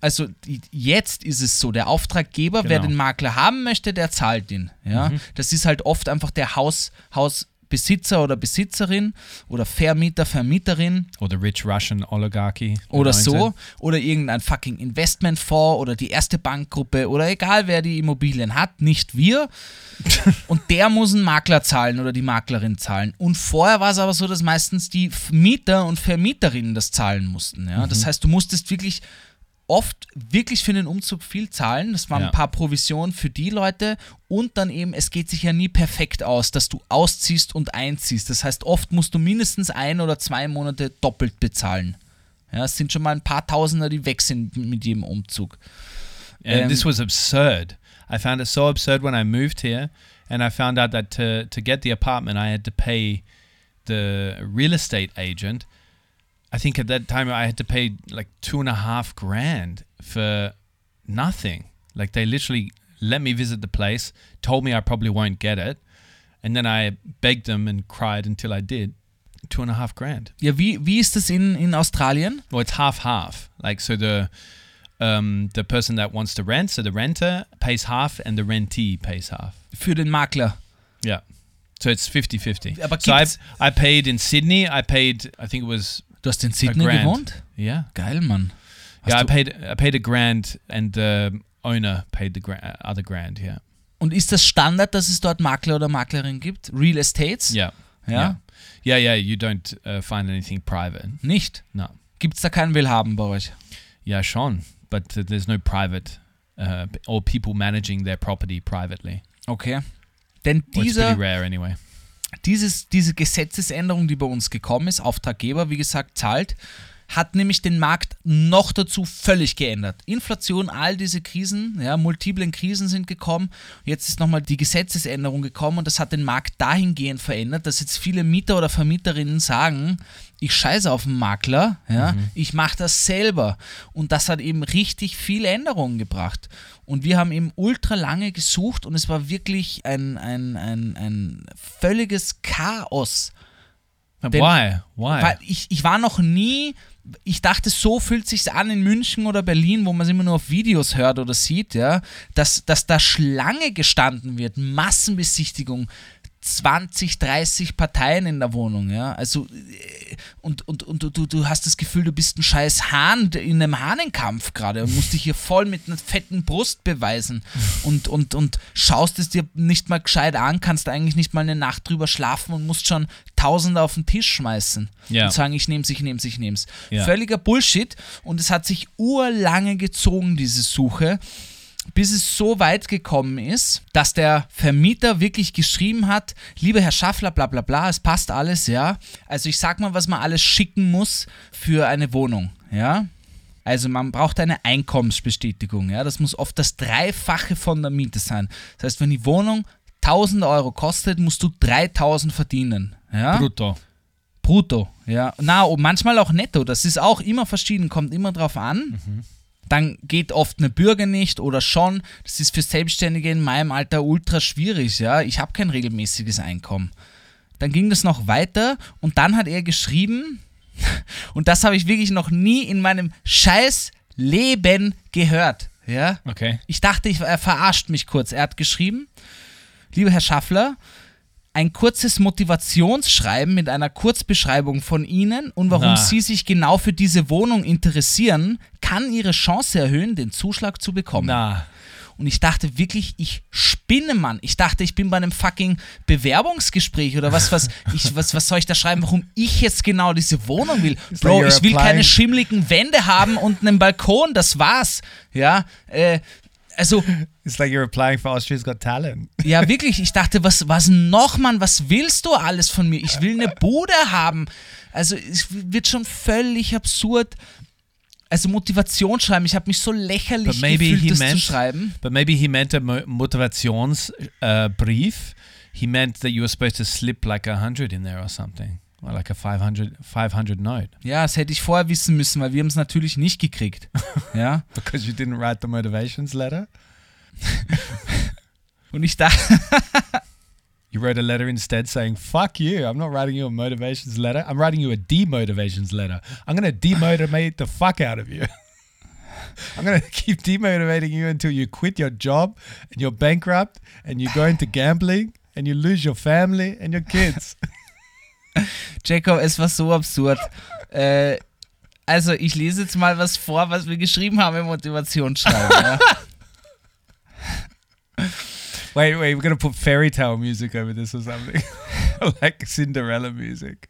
also jetzt ist es so, der Auftraggeber, wer Genau. den Makler haben möchte, der zahlt ihn. Ja? Das ist halt oft einfach der Haus, Hausbesitzer oder Besitzerin oder Vermieter, Vermieterin the rich Russian oligarchy. oder owns so it. oder irgendein fucking Investmentfonds oder die erste Bankgruppe oder egal wer die Immobilien hat, nicht wir. und der muss einen Makler zahlen oder die Maklerin zahlen. Und vorher war es aber so, dass meistens die Mieter und Vermieterinnen das zahlen mussten. Ja? Mhm. Das heißt, du musstest wirklich oft wirklich für den Umzug viel zahlen. Das waren Ja. ein paar Provisionen für die Leute und dann eben, es geht sich ja nie perfekt aus, dass du ausziehst und einziehst. Das heißt, oft musst du mindestens ein oder zwei Monate doppelt bezahlen. Ja, es sind schon mal ein paar Tausender, die weg sind mit jedem Umzug. And Um, this was absurd. I found it so absurd when I moved here, and I found out that to to get the apartment, I had to pay the real estate agent. I think at that time I had to pay like two and a half grand for nothing. Like they literally let me visit the place, told me I probably won't get it, and then I begged them and cried until I did. Two and a half grand. Ja, wie, wie ist das in, in Australien? Well, it's half half. Like so, the um, the person that wants to rent, so the renter pays half, and the rentee pays half. Für den Makler. Yeah. So it's 50-50. Aber So I, I paid in Sydney. I paid. I think it was Du hast in Sydney gewohnt? yeah. Geil, Mann. Hast yeah, I paid. I paid a grand, and the owner paid the gra- other grand. Yeah. und ist das Standard, dass es dort Makler oder Maklerin gibt? Real Estates? Yeah. Ja? Yeah. Yeah. You don't uh, find anything private. Nicht? No. Gibt es da keinen Willhaben bei euch? Yeah, Sean. But uh, there's no private uh, or people managing their property privately. Okay. Denn dieser, pretty rare anyway. Dieses, diese Gesetzesänderung, die bei uns gekommen ist, Auftraggeber, wie gesagt, zahlt, hat nämlich den Markt noch dazu völlig geändert. Inflation, all diese Krisen, ja, multiplen Krisen sind gekommen. Jetzt ist nochmal die Gesetzesänderung gekommen und das hat den Markt dahingehend verändert, dass jetzt viele Mieter oder Vermieterinnen sagen, ich scheiße auf den Makler, ja, ich mache das selber. Und das hat eben richtig viele Änderungen gebracht. Und wir haben eben ultra lange gesucht und es war wirklich ein, ein, ein, ein völliges Chaos. Denn- why? Why? Weil ich, ich war noch nie, ich dachte, so fühlt sich an in München oder Berlin, wo man es immer nur auf Videos hört oder sieht, ja, dass, dass da Schlange gestanden wird, Massenbesichtigung, 20, 30 Parteien in der Wohnung, ja. Also äh, und, und, und du, du- du hast das Gefühl, du bist ein scheiß Hahn in einem Hahnenkampf gerade und musst dich hier voll mit einer fetten Brust beweisen und, und, und schaust es dir nicht mal gescheit an, kannst eigentlich nicht mal eine Nacht drüber schlafen und musst schon Tausende auf den Tisch schmeißen Ja. und sagen, ich nehm's, ich nehm's, ich nehm's. Ja. Völliger Bullshit und es hat sich urlange gezogen, diese Suche bis es so weit gekommen ist, dass der Vermieter wirklich geschrieben hat, lieber Herr Schaffler, bla bla bla, es passt alles, ja. Also ich sag mal, was man alles schicken muss für eine Wohnung, ja. Also man braucht eine Einkommensbestätigung, ja. Das muss oft das Dreifache von der Miete sein. Das heißt, wenn die Wohnung 1000 Euro kostet, musst du 3000 verdienen, ja. Brutto. Brutto, ja. Na, und manchmal auch netto. Das ist auch immer verschieden, kommt immer drauf an. Dann geht oft eine Bürger nicht oder schon. Das ist für Selbstständige in meinem Alter ultra schwierig, ja. Ich habe kein regelmäßiges Einkommen. Dann ging das noch weiter und dann hat er geschrieben, und das habe ich wirklich noch nie in meinem scheiß Leben gehört, ja. Okay. Ich dachte, ich, er verarscht mich kurz. Er hat geschrieben, lieber Herr Schaffler, ein kurzes Motivationsschreiben mit einer Kurzbeschreibung von Ihnen und warum Na. Sie sich genau für diese Wohnung interessieren, kann Ihre Chance erhöhen, den Zuschlag zu bekommen. Nah. Und ich dachte wirklich, ich spinne, Mann. Ich dachte, ich bin bei einem fucking Bewerbungsgespräch oder was, was, ich, was, was soll ich da schreiben, warum ich jetzt genau diese Wohnung will. Bro, ich will keine schimmligen Wände haben und einen Balkon, das war's. Ja, äh, also, It's like you're applying for Austria's Got Talent. ja, wirklich, ich dachte, was, was noch, Mann, was willst du alles von mir? Ich will eine Bude haben. Also, es wird schon völlig absurd. Also Motivationsschreiben, ich habe mich so lächerlich gefühlt, das zu meant- schreiben. But maybe he meant a mo- Motivationsbrief. Uh, brief. he meant that you were supposed to slip like a hundred in there or something, like a 500, 500 note, Ja, das hätte ich vorher wissen müssen, weil wir haben es natürlich nicht gekriegt. ja. because you didn't write the motivations letter. Und ich dachte, You wrote a letter instead saying, fuck you, I'm not writing you a motivations letter. I'm writing you a demotivations letter. I'm going to demotivate the fuck out of you. I'm going to keep demotivating you until you quit your job and you're bankrupt and you go into gambling and you lose your family and your kids. Jacob, es war so absurd. äh, also, ich lese jetzt mal was vor, was wir geschrieben haben im Motivationsschreiben. ja. wait, wait, we're to put fairy tale music over this or something. like Cinderella music.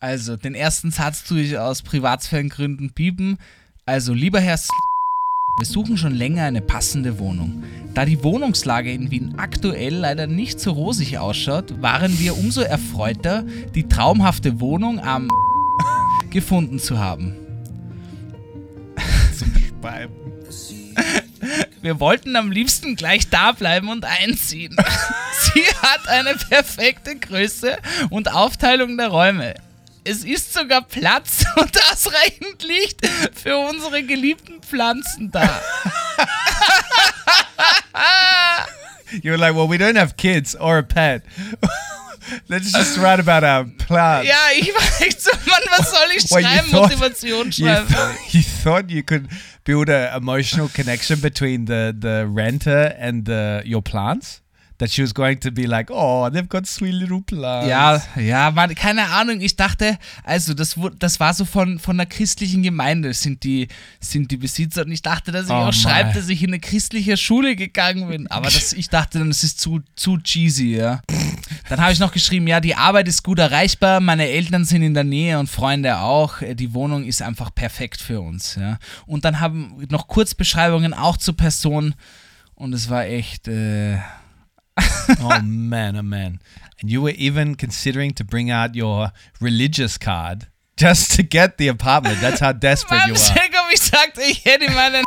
Also, den ersten Satz tue ich aus Privatsphärengründen piepen. Also, lieber Herr S wir suchen schon länger eine passende Wohnung. Da die Wohnungslage in Wien aktuell leider nicht so rosig ausschaut, waren wir umso erfreuter, die traumhafte Wohnung am gefunden zu haben. Zum. Wir wollten am liebsten gleich da bleiben und einziehen. Sie hat eine perfekte Größe und Aufteilung der Räume. Es ist sogar Platz und ausreichend Licht für unsere geliebten Pflanzen da. You were like, well, we don't have kids or a pet. Let's just write about our plants. Ja, ich war echt so, Mann, was soll ich Well, you schreiben? thought- Motivation You, schreiben. th- you thought you could build a emotional connection between the, the renter and the, your plants? That she was going to be like, oh, they've got sweet little plants. Ja, ja, Mann, keine Ahnung. Ich dachte, also das, das war so von, von der christlichen Gemeinde sind die, sind die Besitzer und ich dachte, dass ich Oh auch schreibe, dass ich in eine christliche Schule gegangen bin. Aber das, ich dachte dann, das ist zu, zu cheesy, ja. Dann habe ich noch geschrieben, ja, die Arbeit ist gut erreichbar, meine Eltern sind in der Nähe und Freunde auch. Die Wohnung ist einfach perfekt für uns, ja. Und dann haben noch Kurzbeschreibungen auch zur Person und es war echt, äh, oh, man, oh, man. And you were even considering to bring out your religious card just to get the apartment. That's how desperate Mann, you are. Ich sagte, ich hätte meinen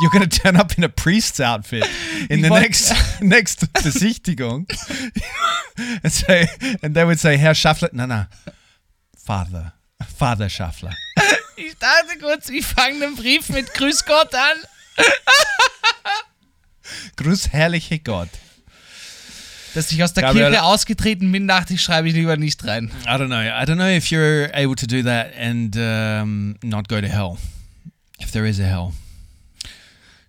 You're going to turn up in a priest's outfit in the next next Besichtigung. and, say, and they would say, Herr Schaffler. No, no. Father. Father Schaffler. Ich dachte kurz, ich fange den Brief mit Grüß Gott an. Grüß herrliche Gott. Dass ich aus der Gabriel- Kirche ausgetreten bin, dachte ich, schreibe ich lieber nicht rein. I don't know. I don't know if you're able to do that and um, not go to hell. If there is a hell.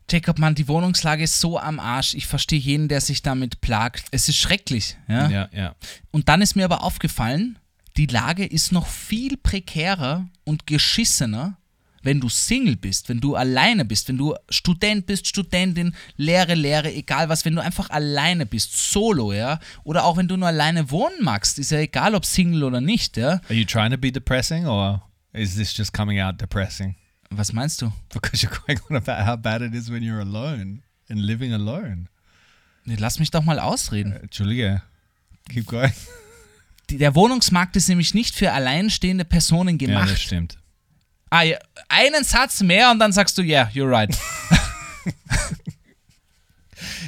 Jacob, Mann, die Wohnungslage ist so am Arsch. Ich verstehe jeden, der sich damit plagt. Es ist schrecklich. Ja? Yeah, yeah. Und dann ist mir aber aufgefallen, die Lage ist noch viel prekärer und geschissener, wenn du Single bist, wenn du alleine bist, wenn du Student bist, Studentin, Lehre, Lehre, egal was, wenn du einfach alleine bist, solo, ja, oder auch wenn du nur alleine wohnen magst, ist ja egal, ob Single oder nicht, ja. Are you trying to be depressing or is this just coming out depressing? Was meinst du? Because you're going on about how bad it is when you're alone and living alone. Nee, Lass mich doch mal ausreden. Entschuldige. Keep going. Der Wohnungsmarkt ist nämlich nicht für alleinstehende Personen Ja, gemacht. das stimmt. Ah, ja, einen Satz mehr und dann sagst du, yeah, you're right.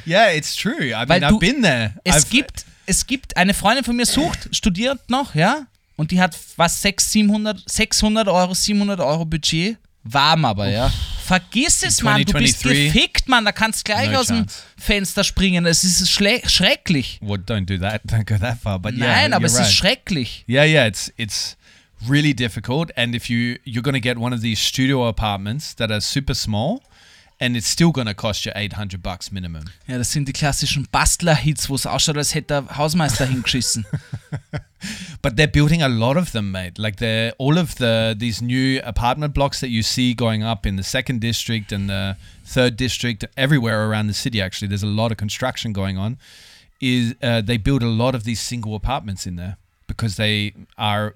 Yeah, it's true. I Weil mean, du- I've been there. Es I've- gibt, es gibt, eine Freundin von mir sucht, studiert noch, ja, und die hat was, 600, 700, 600 Euro, 700 Euro Budget, warm aber, ja. Vergiss es, Mann, du bist 2023? gefickt, Mann, da kannst gleich No aus dem chance. Fenster springen, es ist schrecklich. Well, don't do that. Don't go that far. But yeah, Nein, aber you're es right. ist schrecklich. Yeah, yeah, it's it's really difficult. And if you you're going to get one of these studio apartments that are super small, and it's still going to cost you eight hundred bucks minimum. Ja, das sind die klassischen Bastler-Hits, wo es ausschaut, als hätte der Hausmeister hingeschissen. But they're building a lot of them, mate. Like they're all of the these new apartment blocks that you see going up in the second district and the third district, everywhere around the city. Actually, there's a lot of construction going on. Is uh, they build a lot of these single apartments in there because they are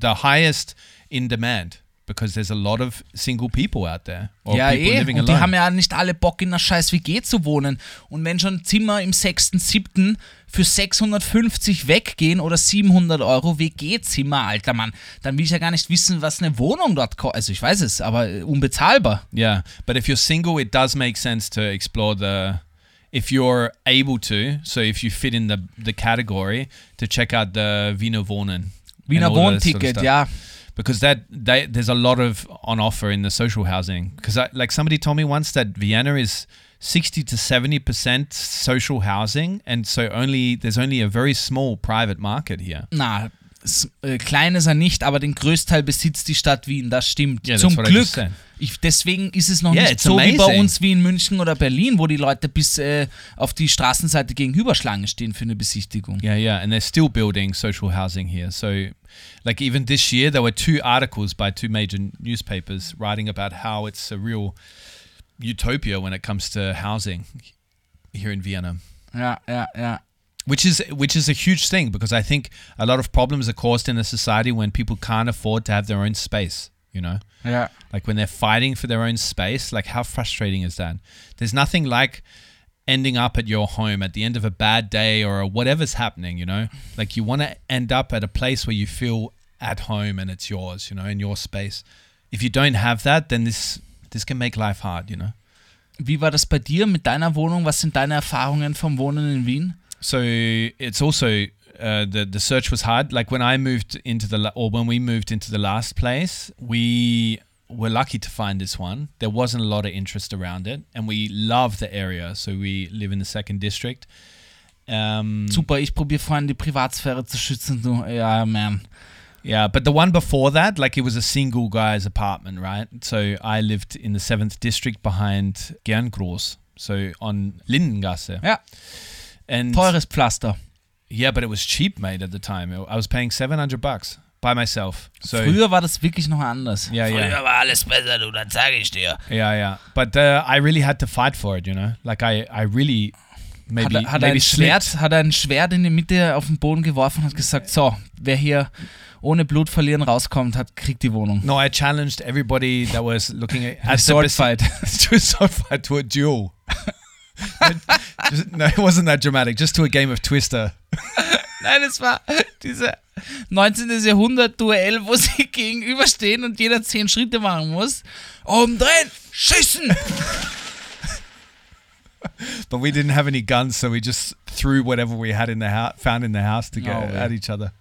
the highest in demand because there's a lot of single people out there or ja, eh. Und die alone. haben ja nicht alle Bock, in einer scheiß WG zu wohnen. Und wenn schon Zimmer im 6.7. für 650 weggehen oder 700 Euro WG-Zimmer, alter Mann, dann will ich ja gar nicht wissen, was eine Wohnung dort kostet. Also ich weiß es, aber äh, unbezahlbar. Yeah, but if you're single, it does make sense to explore the. If you're able to, so if you fit in the the category, to check out the Wiener Wohnen. Wiener and all that sort of Wohnticket, stuff. because that they, there's a lot of on offer in the social housing. Because like somebody told me once that Vienna is 60 to 70 percent social housing and so only there's only a very small private market here. Na, s- äh, klein ist er nicht, aber den Größteil besitzt die Stadt Wien, das stimmt. That's Zum just Glück. Ich, deswegen ist es noch Yeah, nicht so wie bei amazing. uns wie in München oder Berlin, wo die Leute bis äh, auf die Straßenseite gegenüber Schlange stehen für eine Besichtigung. yeah yeah and they're still building social housing here so like even this year there were two articles by two major newspapers writing about how it's a real utopia when it comes to housing here in Vienna Ja, ja, ja. Which is which is a huge thing because I think a lot of problems are caused in a society when people can't afford to have their own space. You know, ja. like when they're fighting for their own space. Like how frustrating is that? There's nothing like ending up at your home at the end of a bad day or whatever's happening. You know, like you want to end up at a place where you feel at home and it's yours. You know, in your space. If you don't have that, then this this can make life hard. You know. Wie war das bei dir mit deiner Wohnung? Was sind deine Erfahrungen vom Wohnen in Wien? So it's also uh, the the search was hard. Like when I moved into the or when we moved into the last place, we were lucky to find this one. There wasn't a lot of interest around it, and we love the area. So we live in the second district. Um, Super, ich probiere vorhin die Privatsphäre zu schützen. Du, ja, man. Yeah, but the one before that, like it was a single guy's apartment, right? So I lived in the seventh district behind Gerngross, so on Lindengasse. Ja, And teures Pflaster. Yeah, but it was cheap, mate, at the time. I was paying 700 bucks by myself. So Früher war das wirklich noch anders. yeah, yeah, war alles besser, du, das sage ich dir. yeah, yeah. But uh, I really had to fight for it, you know. Like I, I really maybe hat er, hat er maybe ein Schwert, hat er ein Schwert in die Mitte auf den Boden geworfen und hat gesagt, so, wer hier ohne Blut verlieren rauskommt, hat kriegt die Wohnung. No, I challenged everybody that was looking at, the Sword fight. to a sword fight to a duel. Just- no, it wasn't that dramatic. Just to a game of Twister. Nein, es war diese 19. Jahrhundert-Duell, wo sie gegenüberstehen und jeder zehn Schritte machen muss. Umdrehen, schießen! But we didn't have any guns, so we just threw whatever we had in the house, found in the house, to get way. at each other.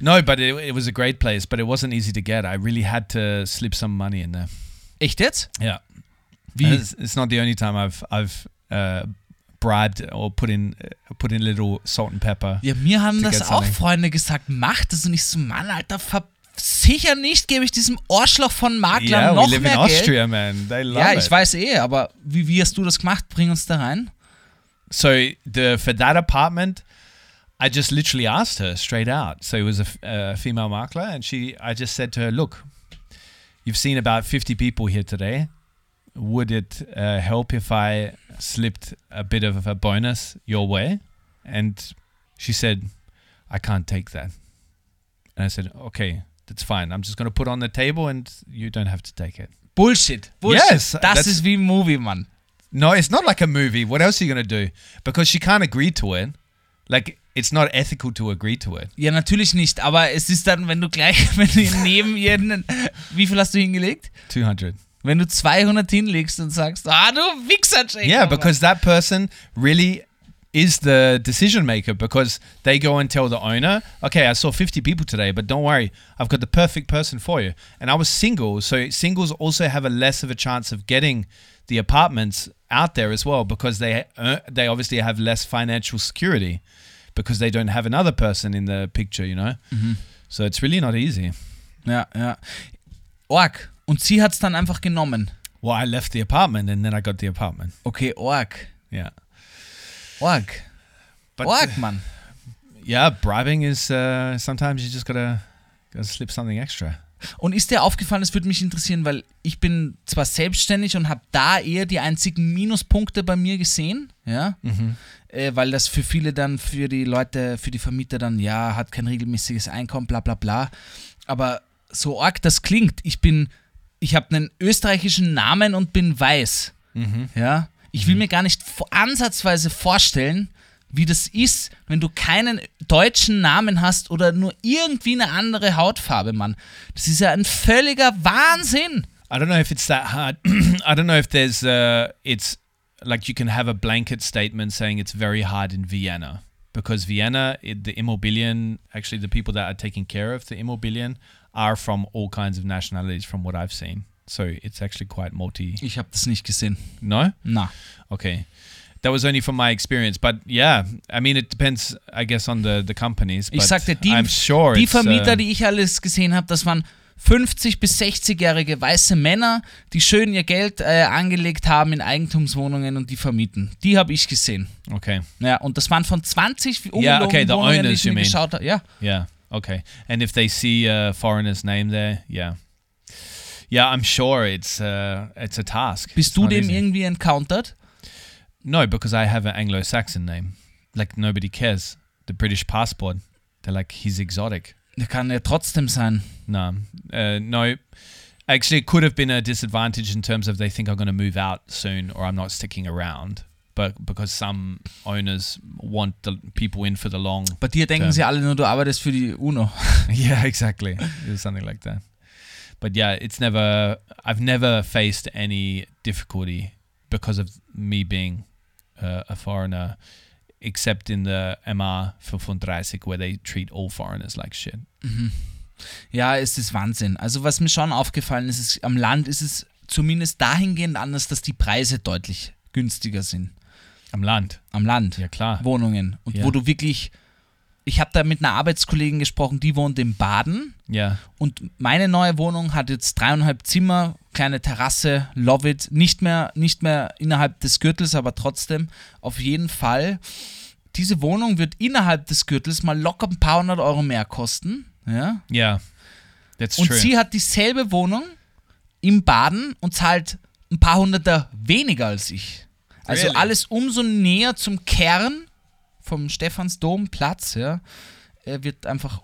No, but it, it was a great place, but it wasn't easy to get. I really had to slip some money in there. Echt jetzt? Yeah, Wie? It's, it's not the only time I've I've uh, bribed or put in put in little salt and pepper. Ja, mir haben das auch something. Freunde gesagt, mach das und ich so, Mann, Alter, ver sicher nicht, gebe ich diesem Arschloch von Maklern Yeah, we noch live in mehr Geld. Austria, man. They love Ja, it. ich weiß eh, aber wie, wie hast du das gemacht? Bring uns da rein. So the for that apartment, I just literally asked her straight out. So it was a, a female makler, and she, I just said to her, "Look, you've seen about fifty people here today. Would it uh, help if I slipped a bit of a bonus your way?" And she said, "I can't take that." And I said, "Okay, that's fine. I'm just going to put on the table, and you don't have to take it." Bullshit. Bullshit. Yes, das ist wie Movie, Mann. No, it's not like a movie. What else are you going to do? Because she can't agree to it. Like, it's not ethical to agree to it. Ja, natürlich nicht, aber es ist dann, wenn du gleich, wenn du neben ihr, wie viel hast du hingelegt? 200. Wenn du 200 hinlegst und sagst, ah, du Wichser. Yeah, because that person really is the decision maker because they go and tell the owner, okay, I saw 50 people today, but don't worry, I've got the perfect person for you. And I was single, so singles also have a less of a chance of getting the apartments out there as well because they uh, they obviously have less financial security because they don't have another person in the picture, you know. So it's really not easy. Ja, ja. Org. Und sie hat es dann einfach genommen. Well, I left the apartment and then I got the apartment. Okay, Org. Yeah. Org. But Org, Mann. yeah, bribing is uh, sometimes you just gotta gotta slip something extra. Und ist dir aufgefallen, das würde mich interessieren, weil ich bin zwar selbstständig und habe da eher die einzigen Minuspunkte bei mir gesehen, ja, äh, weil das für viele dann, für die Leute, für die Vermieter dann, ja, hat kein regelmäßiges Einkommen, bla bla bla. Aber so arg das klingt, ich bin, ich habe einen österreichischen Namen und bin weiß. Ja, ich will mir gar nicht ansatzweise vorstellen, wie das ist, wenn du keinen deutschen Namen hast oder nur irgendwie eine andere Hautfarbe, Mann. Das ist ja ein völliger Wahnsinn. I don't know if it's that hard. I don't know if there's uh, it's like you can have a blanket statement saying it's very hard in Vienna because Vienna, it, the Immobilien, actually the people that are taking care of the Immobilien are from all kinds of nationalities, from what I've seen. So it's actually quite multi. Ich habe das nicht gesehen. No, Na. okay. That was only from my experience, but yeah, I mean, it depends, I guess, on the the companies. Ich sagte, die, I'm sure die it's, uh, Vermieter, die ich alles gesehen habe, das waren 50 bis 60-jährige weiße Männer, die schön ihr Geld äh, angelegt haben in Eigentumswohnungen und die vermieten. Die habe ich gesehen. okay. Ja, und das waren von 20 Yeah, ungelogen okay, the Wohnungen, die owners, ich mir geschaut habe. Ja, Yeah. Okay. And if they see a foreigner's name there, yeah. Yeah, I'm sure it's uh, it's a task. bist It's du dem easy. irgendwie encountered? No, because I have an Anglo-Saxon name. Like nobody cares. The British passport. They're like he's exotic. Der kann ja trotzdem sein. No, uh, no. Actually, it could have been a disadvantage in terms of they think I'm going to move out soon or I'm not sticking around. But because some owners want the people in for the long Bei dir denken sie alle nur, du arbeitest für die UNO. yeah, exactly. It was something like that. But yeah, it's never. I've never faced any difficulty because of me being uh, a foreigner, except in the MR for Fundraisik, where they treat all foreigners like shit. Ja, es ist Wahnsinn. Also was mir schon aufgefallen ist, ist, am Land ist es zumindest dahingehend anders, dass die Preise deutlich günstiger sind. Am Land. Am Land. Ja, klar. Wohnungen. Und Ja. wo du wirklich. Ich habe da mit einer Arbeitskollegin gesprochen, die wohnt in Baden Yeah. und meine neue Wohnung hat jetzt dreieinhalb Zimmer, kleine Terrasse, love it. Nicht mehr, nicht mehr innerhalb des Gürtels, aber trotzdem auf jeden Fall. Diese Wohnung wird innerhalb des Gürtels mal locker ein paar hundert Euro mehr kosten. Ja. Yeah. That's Und true. sie hat dieselbe Wohnung im Baden und zahlt ein paar Hunderter weniger als ich. Also Really? alles umso näher zum Kern vom Stephansdomplatz, ja, äh, wird einfach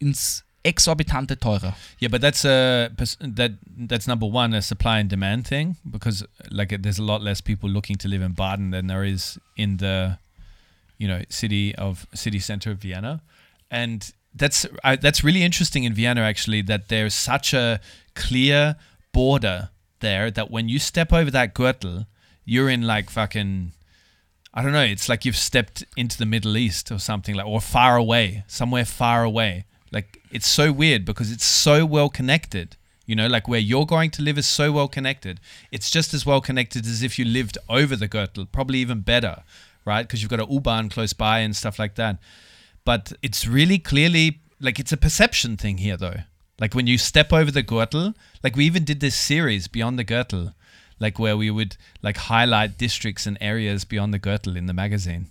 ins Exorbitante teurer. Yeah, but that's a pers- that that's number one a supply and demand thing because like there's a lot less people looking to live in Baden than there is in the you know city of city center of Vienna, and that's I, that's really interesting in Vienna actually that there's such a clear border there that when you step over that Gürtel, you're in like fucking I don't know. It's like you've stepped into the Middle East or something like, or far away, somewhere far away. Like it's so weird because it's so well connected. You know, like where you're going to live is so well connected. It's just as well connected as if you lived over the Gürtel, probably even better, right? Because you've got a U-Bahn close by and stuff like that. But it's really clearly like it's a perception thing here, though. Like when you step over the Gürtel, like we even did this series Beyond the Gürtel, like where we would like highlight districts and areas beyond the Gürtel in the magazine,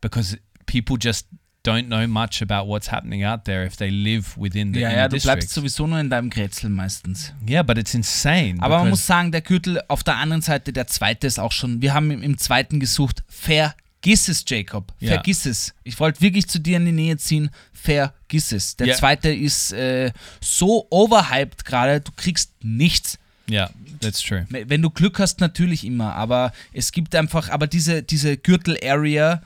because people just don't know much about what's happening out there if they live within the Ja, ja, du bleibst sowieso nur in deinem Grätzl meistens. Yeah, but it's insane. Aber man because- muss sagen, der Gürtel auf der anderen Seite, der zweite ist auch schon, wir haben im, im zweiten gesucht, vergiss es, Jacob, Ja. vergiss es. Ich wollte wirklich zu dir in die Nähe ziehen, vergiss es. Der Ja. zweite ist äh, so overhyped gerade, du kriegst nichts. Yeah, that's true. Wenn du Glück hast, natürlich immer, aber es gibt einfach, aber diese, diese Gürtel-Area,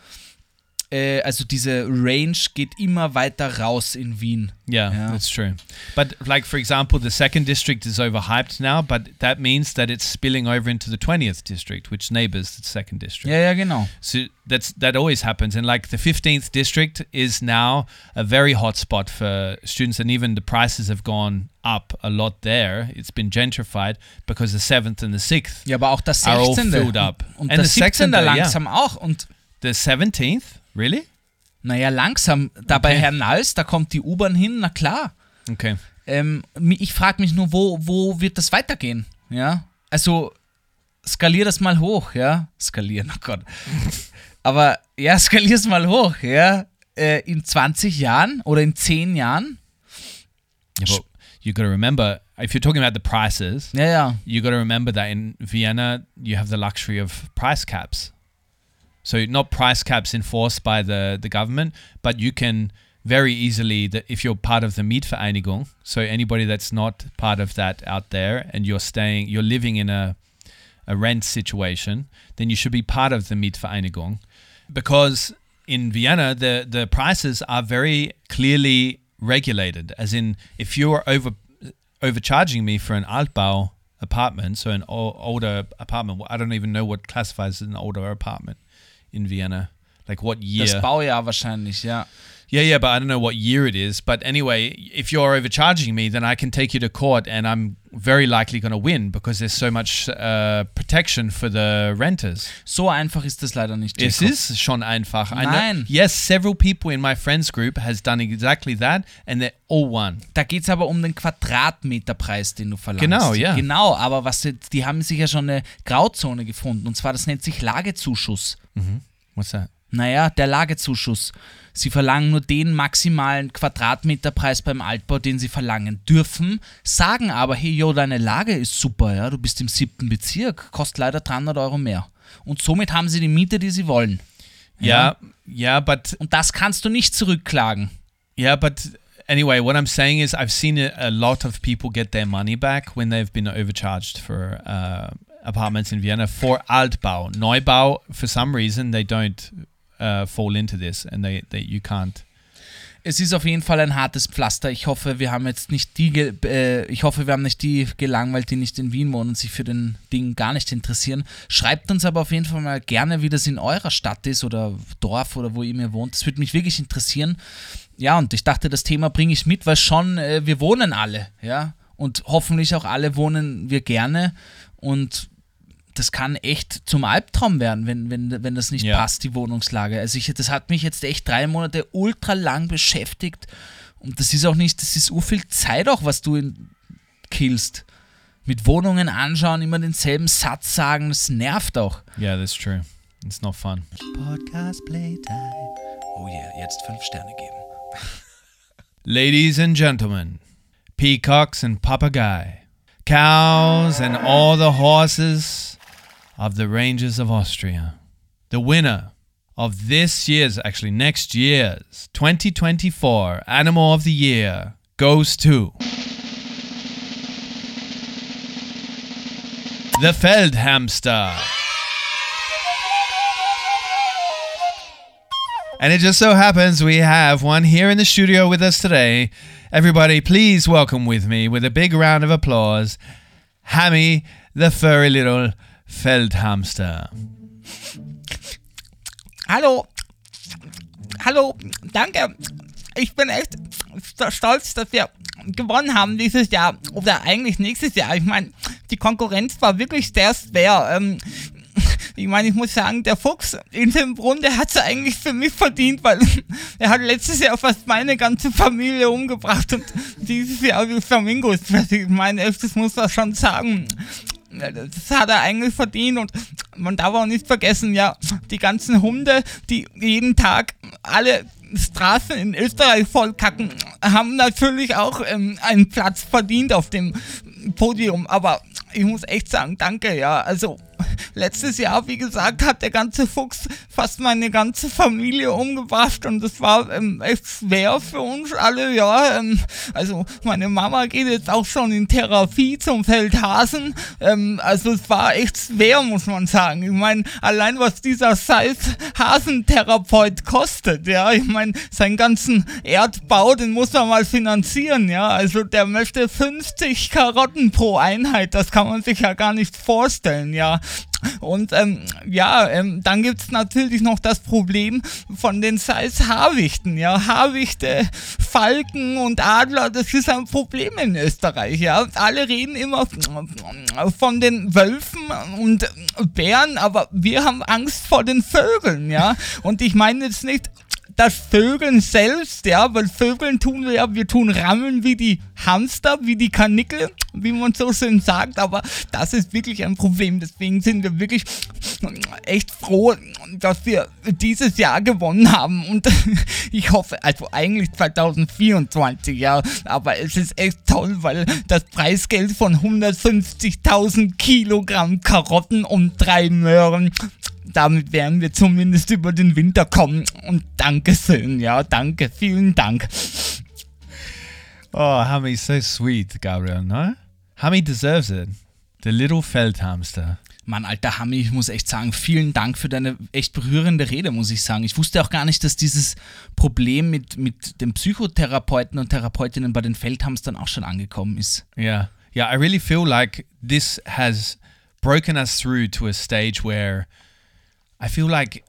also diese Range geht immer weiter raus in Wien. Yeah, Yeah. that's true. But like for example, the second district is overhyped now, but that means that it's spilling over into the twentieth district, which neighbors the second district. Ja, ja, genau. So that's that always happens. And like the fifteenth district is now a very hot spot for students, and even the prices have gone up a lot there. It's been gentrified because the seventh and the sixth, Ja, aber auch der Are all 16. filled up. Und And der the 17. second, yeah. langsam auch. Und the seventeenth, really? Naja, langsam. Da bei Okay. Herrn Nals, da kommt die U-Bahn hin, na klar. Okay. Ähm, ich frage mich nur, wo, wo wird das weitergehen? Ja, also skalier das mal hoch, ja. Skalieren, oh Gott. Aber ja, skalier es mal hoch, ja. Äh, in 20 Jahren oder in 10 Jahren. But you got to remember if you're talking about the prices. Ja, ja. you got to remember that in Vienna you have the luxury of price caps. So not price caps enforced by the the government, but you can very easily that if you're part of the Mietvereinigung, so anybody that's not part of that out there, and you're staying, you're living in a a rent situation, then you should be part of the Mietvereinigung, because in Vienna the the prices are very clearly regulated. As in, if you're over overcharging me for an Altbau apartment, so an o- older apartment, I don't even know what classifies as an older apartment in Vienna. Like what year? Das Baujahr wahrscheinlich, ja. Yeah, yeah, but I don't know what year it is. But anyway, if you're overcharging me, then I can take you to court and I'm very likely going to win because there's so much uh, protection for the renters. So einfach ist das leider nicht. Jacob. is schon einfach. I know, Nein. yes, several people in my friends group has done exactly that and they all won. Da geht es aber um den Quadratmeterpreis, den du verlangst. Genau, ja. Genau, aber was jetzt- die haben sich ja schon eine Grauzone gefunden. Und zwar, das nennt sich Lagezuschuss. What's that? Naja, der Lagezuschuss. Sie verlangen nur den maximalen Quadratmeterpreis beim Altbau, den sie verlangen dürfen, sagen aber, hey, jo, deine Lage ist super, ja, du bist im siebten Bezirk, kostet leider 300 Euro mehr. Und somit haben sie die Miete, die sie wollen. Yeah, yeah, but Und das kannst du nicht zurückklagen. Yeah, but anyway, what I'm saying is I've seen a, a lot of people get their money back when they've been overcharged for uh, apartments in Vienna for Altbau. Neubau, for some reason, they don't uh, fall into this and they, they you can't. Es ist auf jeden Fall ein hartes Pflaster. Ich hoffe, wir haben jetzt nicht die, äh, ich hoffe, wir haben nicht die gelangweilt, die nicht in Wien wohnen und sich für den Ding gar nicht interessieren. Schreibt uns aber auf jeden Fall mal gerne, wie das in eurer Stadt ist oder Dorf oder wo ihr mir wohnt. Das würde mich wirklich interessieren. Ja, und ich dachte, das Thema bringe ich mit, weil schon, äh, wir wohnen alle, ja. Und hoffentlich auch alle wohnen wir gerne. Und das kann echt zum Albtraum werden, wenn, wenn, wenn das nicht Ja. passt, die Wohnungslage. Also ich, das hat mich jetzt echt drei Monate ultra lang beschäftigt. Und das ist auch nicht, das ist so viel Zeit auch, was du in, killst. Mit Wohnungen anschauen, immer denselben Satz sagen, das nervt auch. Yeah, that's true. It's not fun. Podcast Playtime. Oh yeah, jetzt fünf Sterne geben. Ladies and gentlemen, peacocks and papagayi, cows and all the horses of the ranges of Austria. The winner of this year's, actually next year's 2024 Animal of the Year goes to the Feldhamster. And it just so happens we have one here in the studio with us today. Everybody, please welcome with me with a big round of applause, Hammy, the furry little Feldhamster. Hallo. Hallo, danke. Ich bin echt st- stolz, dass wir gewonnen haben dieses Jahr oder eigentlich nächstes Jahr. Ich meine, die Konkurrenz war wirklich sehr schwer. Ähm, ich meine, ich muss sagen, der Fuchs in dem Brunnen, hat es eigentlich für mich verdient, weil er hat letztes Jahr fast meine ganze Familie umgebracht und dieses Jahr die Flamingos. Ich meine, das muss man schon sagen. Das hat er eigentlich verdient und man darf auch nicht vergessen, ja, die ganzen Hunde, die jeden Tag alle Straßen in Österreich vollkacken, haben natürlich auch ähm, einen Platz verdient auf dem Podium. Aber ich muss echt sagen, danke, ja. Also letztes Jahr, wie gesagt, hat der ganze Fuchs fast meine ganze Familie umgebracht und das war ähm, echt schwer für uns alle, ja. Ähm, also meine Mama geht jetzt auch schon in Therapie zum Feldhasen. Ähm, also es war echt schwer, muss man sagen. Ich meine, allein was dieser Seif Hasentherapeut kostet, ja. Ich meine, seinen ganzen Erdbau, den muss er mal finanzieren, ja. Also der möchte 50 Karotten pro Einheit, das kann man sich ja gar nicht vorstellen, ja. Und ähm, ja, ähm, dann gibt's natürlich noch das Problem von den Size Haarwichten. Ja, Haarwichte, Falken und Adler, das ist ein Problem in Österreich. Ja, alle reden immer von den Wölfen und Bären, aber wir haben Angst vor den Vögeln. Ja, und ich meine jetzt nicht das Vögeln selbst, ja, weil Vögeln tun wir ja, wir tun Rammeln wie die Hamster, wie die Kanickel, wie man so schön sagt, aber das ist wirklich ein Problem. Deswegen sind wir wirklich echt froh, dass wir dieses Jahr gewonnen haben und ich hoffe, also eigentlich 2024, ja, aber es ist echt toll, weil das Preisgeld von 150.000 Kilogramm Karotten und drei Möhren damit werden wir zumindest über den Winter kommen. Und danke schön, ja, danke, vielen Dank. Oh, Hami's so sweet, Gabriel, no? Hami deserves it. The little Feldhamster. Mann, alter Hammi, ich muss echt sagen, vielen Dank für deine echt berührende Rede, muss ich sagen. Ich wusste auch gar nicht, dass dieses Problem mit, mit den Psychotherapeuten und Therapeutinnen bei den Feldhamstern auch schon angekommen ist. Yeah. Yeah, I really feel like this has broken us through to a stage where I feel like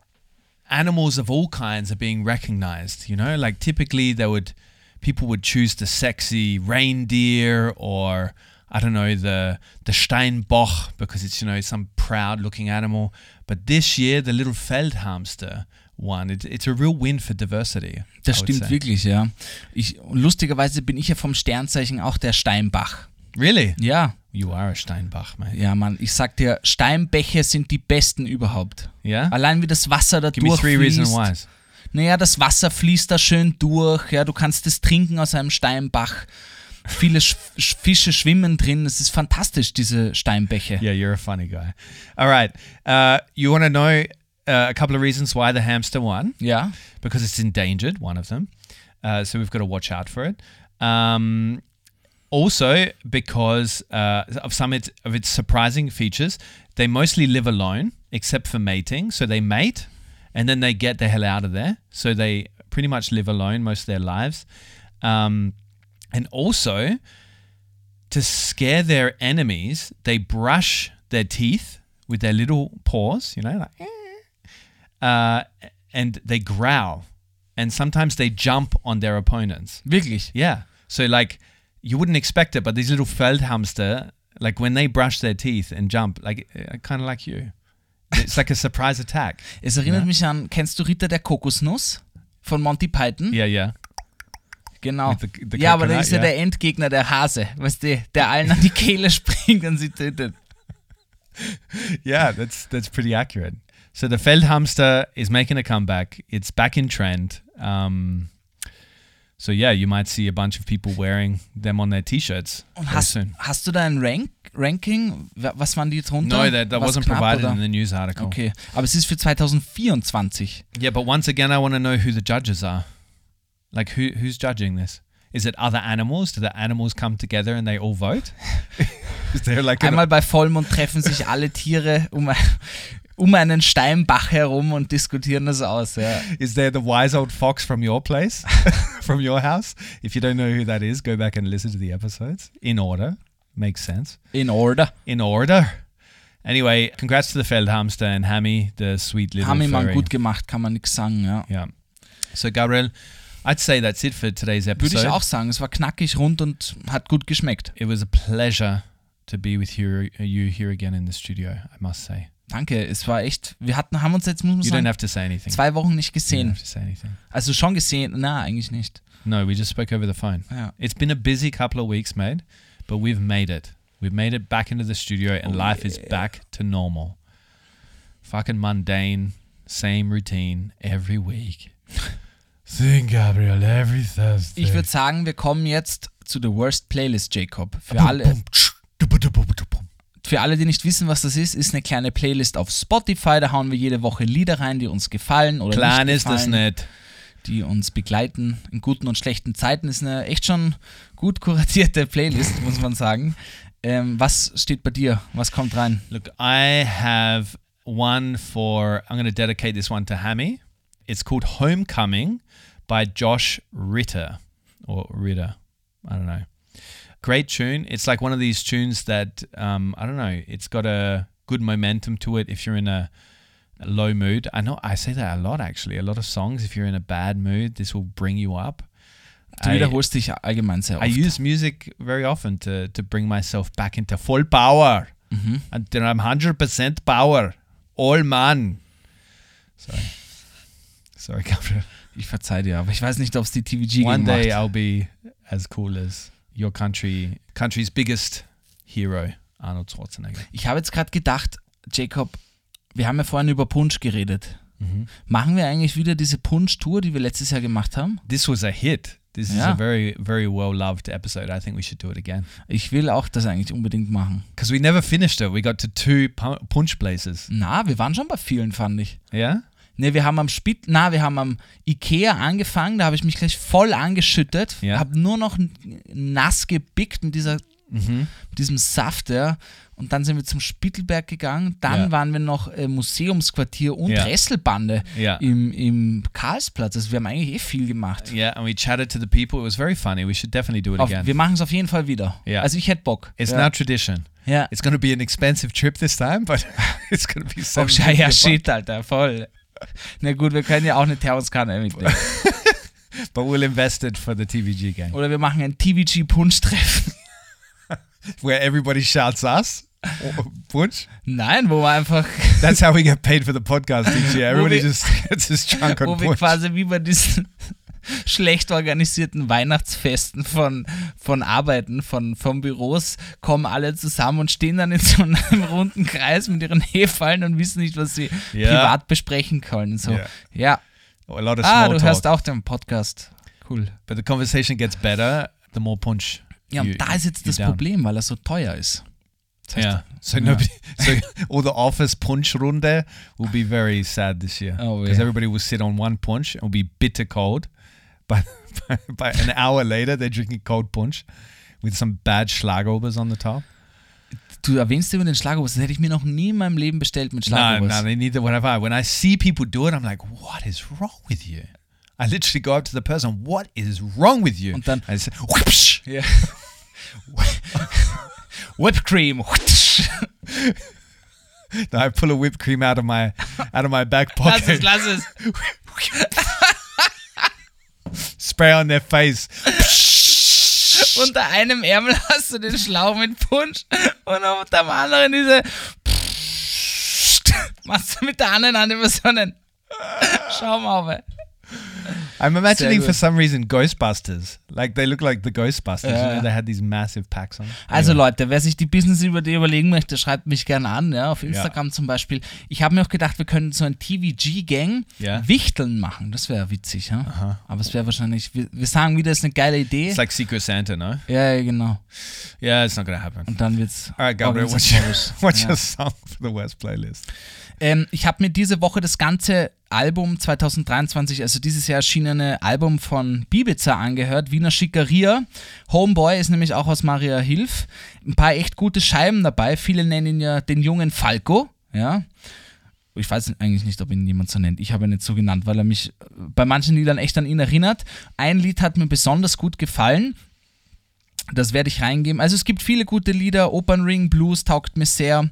animals of all kinds are being recognized, you know? Like typically they would people would choose the sexy reindeer or I don't know the the Steinbock because it's you know some proud looking animal. But this year the little Feldhamster one. It, it's a real win for diversity. Das stimmt say. wirklich, ja. Ich, lustigerweise bin ich ja vom Sternzeichen auch der Steinbach. Really? Ja, You are a Steinbach, mate. ja, Mann, ich sag dir, Steinbäche sind die besten überhaupt. Yeah? Allein wie das Wasser da Give me three reasons durchfließt. why. Naja, das Wasser fließt da schön durch, ja, du kannst es trinken aus einem Steinbach. Viele Sch Sch- Fische schwimmen drin, es ist fantastisch, diese Steinbäche. Yeah, you're a funny guy. All right. Uh, you want to know uh, a couple of reasons why the hamster won? Ja, Because it's endangered, one of them. Uh, so we've got to watch out for it. Um, also, because uh, of some it- of its surprising features, they mostly live alone, except for mating. So they mate, and then they get the hell out of there. So they pretty much live alone most of their lives. Um, and also, to scare their enemies, they brush their teeth with their little paws, you know, like, "Eh." uh, and they growl. And sometimes they jump on their opponents. wirklich. Yeah. So, like, you wouldn't expect it, but these little Feldhamster, like, when they brush their teeth and jump, like, kind of like you. It's like a surprise attack. Es erinnert Ja. mich an, kennst du Ritter der Kokosnuss von Monty Python? Yeah, yeah. Genau. The- the ja, aber das ist ja ja. der Endgegner, der Hase, weißt du, der allen an die Kehle springt und sie tötet. Yeah, that's that's pretty accurate. So the Feldhamster is making a comeback. It's back in trend. Um, so yeah, you might see a bunch of people wearing them on their T-shirts Und hast, hast du da ein Rank, Ranking? Wa- Was waren die drunter? No, that, that Was wasn't knapp, provided oder? in the news article. Okay, aber es ist für 2024. Yeah, but once again, I want to know who the judges are. Like, who who's judging this? Is it other animals? Do the animals come together and they all vote? is there like Einmal bei Vollmond treffen sich alle Tiere um, um einen Steinbach herum und diskutieren das aus. Ja. is there the wise old fox from your place, from your house? If you don't know who that is, go back and listen to the episodes in order. Makes sense. In order. In order. Anyway, congrats to the Feldhamster and Hammy, the sweet little mal furry. gut gemacht, kann man nichts sagen. Ja. Yeah. So, Gabriel, I'd say that's it for today's Würde episode. ich auch sagen, es war knackig, rund und hat gut geschmeckt. It was a pleasure to be with you, you here again in the studio, I must say. Danke, es war echt, wir hatten, haben uns jetzt, muss man You don't sagen, have to say anything. zwei Wochen nicht You don't gesehen. have to say anything. Also schon gesehen, na, eigentlich nicht. No, we just spoke over the phone. Ja. It's been a busy couple of weeks, mate, but we've made it. We've made it back into the studio and Oh, life is back to normal. Fucking mundane, same routine every week. Sing, Gabriel, every Thursday. Ich würde sagen, wir kommen jetzt zu The Worst Playlist, Jacob. Für alle, für alle, die nicht wissen, was das ist, ist eine kleine Playlist auf Spotify. Da hauen wir jede Woche Lieder rein, die uns gefallen oder Klein nicht ist das gefallen, nicht. die uns begleiten in guten und schlechten Zeiten. Ist eine echt schon gut kuratierte Playlist, muss man sagen. Ähm, was steht bei dir? Was kommt rein? Look, I have one for, I'm going to dedicate this one to Hammy. It's called Homecoming by Josh Ritter or Ritter. I don't know. Great tune. It's like one of these tunes that, um, I don't know, it's got a good momentum to it if you're in a, a low mood. I know I say that a lot actually. A lot of songs, if you're in a bad mood, this will bring you up. Du I- wiederholst dich allgemein sehr oft. I use music very often to, to bring myself back into full power. Mhm. And then I'm 100% power. All man. Sorry. Sorry, Gabriel. Ich verzeih dir, aber ich weiß nicht, ob es die TVG One day I'll be as cool as your country country's biggest hero, Arnold Schwarzenegger. Ich habe jetzt gerade gedacht, Jacob, wir haben ja vorhin über Punsch geredet. Mhm. Machen wir eigentlich wieder diese Punsch-Tour, die wir letztes Jahr gemacht haben? This was a hit. This is Ja. a very, very well loved episode. I think we should do it again. Ich will auch das eigentlich unbedingt machen. Because we never finished it. We got to two pu- punch places. Na, wir waren schon bei vielen, fand ich. Yeah? Ne, wir haben am Spit, na, wir haben am Ikea angefangen, da habe ich mich gleich voll angeschüttet, Ja. habe nur noch nass gebickt mit dieser, Mhm. mit diesem Saft, ja. Und dann sind wir zum Spittelberg gegangen, dann Ja. waren wir noch äh, Museumsquartier und Ja. Resselbande Ja. im, im Karlsplatz. Also wir haben eigentlich eh viel gemacht. Yeah, and we chatted to the people. It was very funny. We should definitely do it Auf, again. wir machen es auf jeden Fall wieder. Ja. Also ich hätte Bock. It's ja. now tradition. Ja. It's to be an expensive trip this time, but it's to be so. Oh, ja, ja, shit, Alter, voll. Na gut, wir können ja auch eine Thermoskanne mitnehmen. But we'll invest it for the TVG gang, Oder wir machen ein TVG-Punsch-Treffen. where everybody shouts us. Punch. Nein, wo wir einfach, That's how we get paid for the podcast each year. Everybody wir- just gets his chunk wo on wir punch. quasi wie bei diesen schlecht organisierten Weihnachtsfesten von, von Arbeiten, von, von Büros, kommen alle zusammen und stehen dann in so einem runden Kreis mit ihren Hefallen und wissen nicht, was sie Ja. privat besprechen können. So, Ja. ja. A lot of Ah, small du hörst auch den Podcast. Cool. But the conversation gets better the more punch. Ja, und you- da ist jetzt das down. Problem, weil er so teuer ist. Das heißt, Yeah. So Ja. nobody. So all the office punch runde will be very sad this year Oh, because yeah. everybody will sit on one punch and will be bitter cold. But by, by an hour later, they're drinking cold punch with some bad Schlagobers on the top. Du erwähnst immer den Schlagobers, das hätte ich mir noch nie in meinem Leben bestellt mit No, Schlagobers. no, they neither whatever. When I see people do it, I'm like, what is wrong with you? I literally go up to the person, what is wrong with you? Und dann- I say, whoopsh. Ja. Whipped Cream. Then I pull a whipped cream out of my out of my back Lass es, pocket, lass es. Spray on their face. Unter einem Ärmel hast du den Schlauch mit Punsch und unter dem anderen diese. Machst du mit der anderen Hand über so einen Schaum auf. I'm imagining for some reason Ghostbusters. Like they look like the Ghostbusters. You Ja. know, they had these massive packs on. Also Anyway. Leute, wer sich die Business-Idee überlegen möchte, schreibt mich gerne an, ja, auf Instagram zum Beispiel. Ich habe mir auch gedacht, wir könnten so ein TVG-Gang Ja. Wichteln machen. Das wäre witzig, ja. Aber es wäre wahrscheinlich, wir, wir sagen wieder, es ist eine geile Idee. it's like Secret Santa, no? ja, ja, genau. Yeah, it's not gonna happen. Und dann wird's All right, Gabriel, what's your, what's Ja. your song for the West playlist? Ähm, ich habe mir diese Woche das ganze Album 2023, also dieses Jahr erschienene Album von Bibiza angehört, Wiener Schickeria. Homeboy ist nämlich auch aus Maria Hilf. Ein paar echt gute Scheiben dabei. Viele nennen ihn ja den jungen Falco, ja. Ich weiß eigentlich nicht, ob ihn jemand so nennt. Ich habe ihn nicht so genannt, weil er mich bei manchen Liedern echt an ihn erinnert. Ein Lied hat mir besonders gut gefallen. Das werde ich reingeben. Also es gibt viele gute Lieder. Opernring, Blues taugt mir sehr.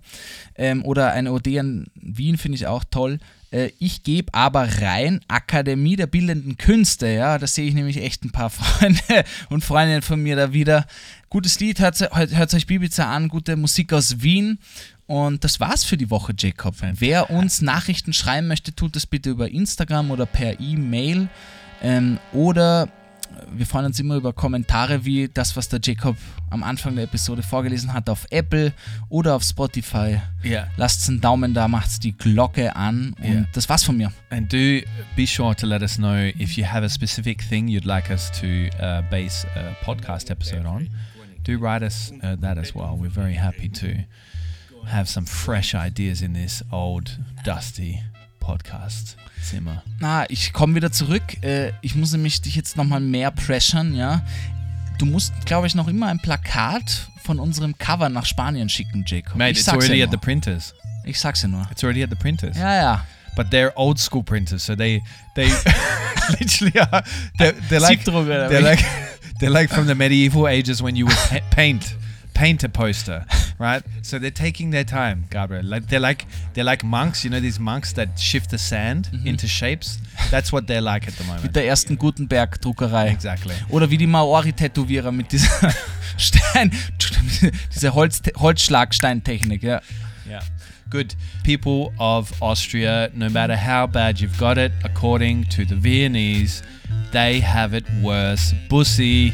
Ähm, oder eine OD in Wien finde ich auch toll. Äh, ich gebe aber rein Akademie der Bildenden Künste. Ja, da sehe ich nämlich echt ein paar Freunde und Freundinnen von mir da wieder. Gutes Lied, hört, hört euch Bibiza an. Gute Musik aus Wien. Und das war's für die Woche, Jacob. Wer uns Nachrichten schreiben möchte, tut das bitte über Instagram oder per E-Mail. Ähm, oder wir freuen uns immer über Kommentare wie das, was der Jacob am Anfang der Episode vorgelesen hat auf Apple oder auf Spotify. Yeah. Lasst einen Daumen da, macht die Glocke an und Ja. das war's von mir. And do be sure to let us know if you have a specific thing you'd like us to uh, base a podcast episode on. Do write us uh, that as well. We're very happy to have some fresh ideas in this old, dusty podcast. Zimmer. Na, ich komme wieder zurück. Äh, ich muss nämlich dich jetzt nochmal mehr pressern, ja. Du musst, glaube ich, noch immer ein Plakat von unserem Cover nach Spanien schicken, Jacob. Mate, ich it's sag's already ja at the nur. printers. Ich sag's ja nur. It's already at the printers. Ja, ja. But they're old school printers, so they they literally are they're, they're like they're like they're like from the medieval ages when you would pa- paint paint a poster, right? So they're taking their time, Gabriel. Like they're like they're like monks, you know these monks that shift the sand mhm. into shapes. That's what they're like at the Mit moment. der ersten Gutenberg-Druckerei. Exactly. Oder wie die Maori-Tätowierer mit dieser Stein, dieser Holz, Holzschlagsteintechnik, ja. Yeah. Good people of Austria, no matter how bad you've got it, according to the Viennese, they have it worse. Bussy.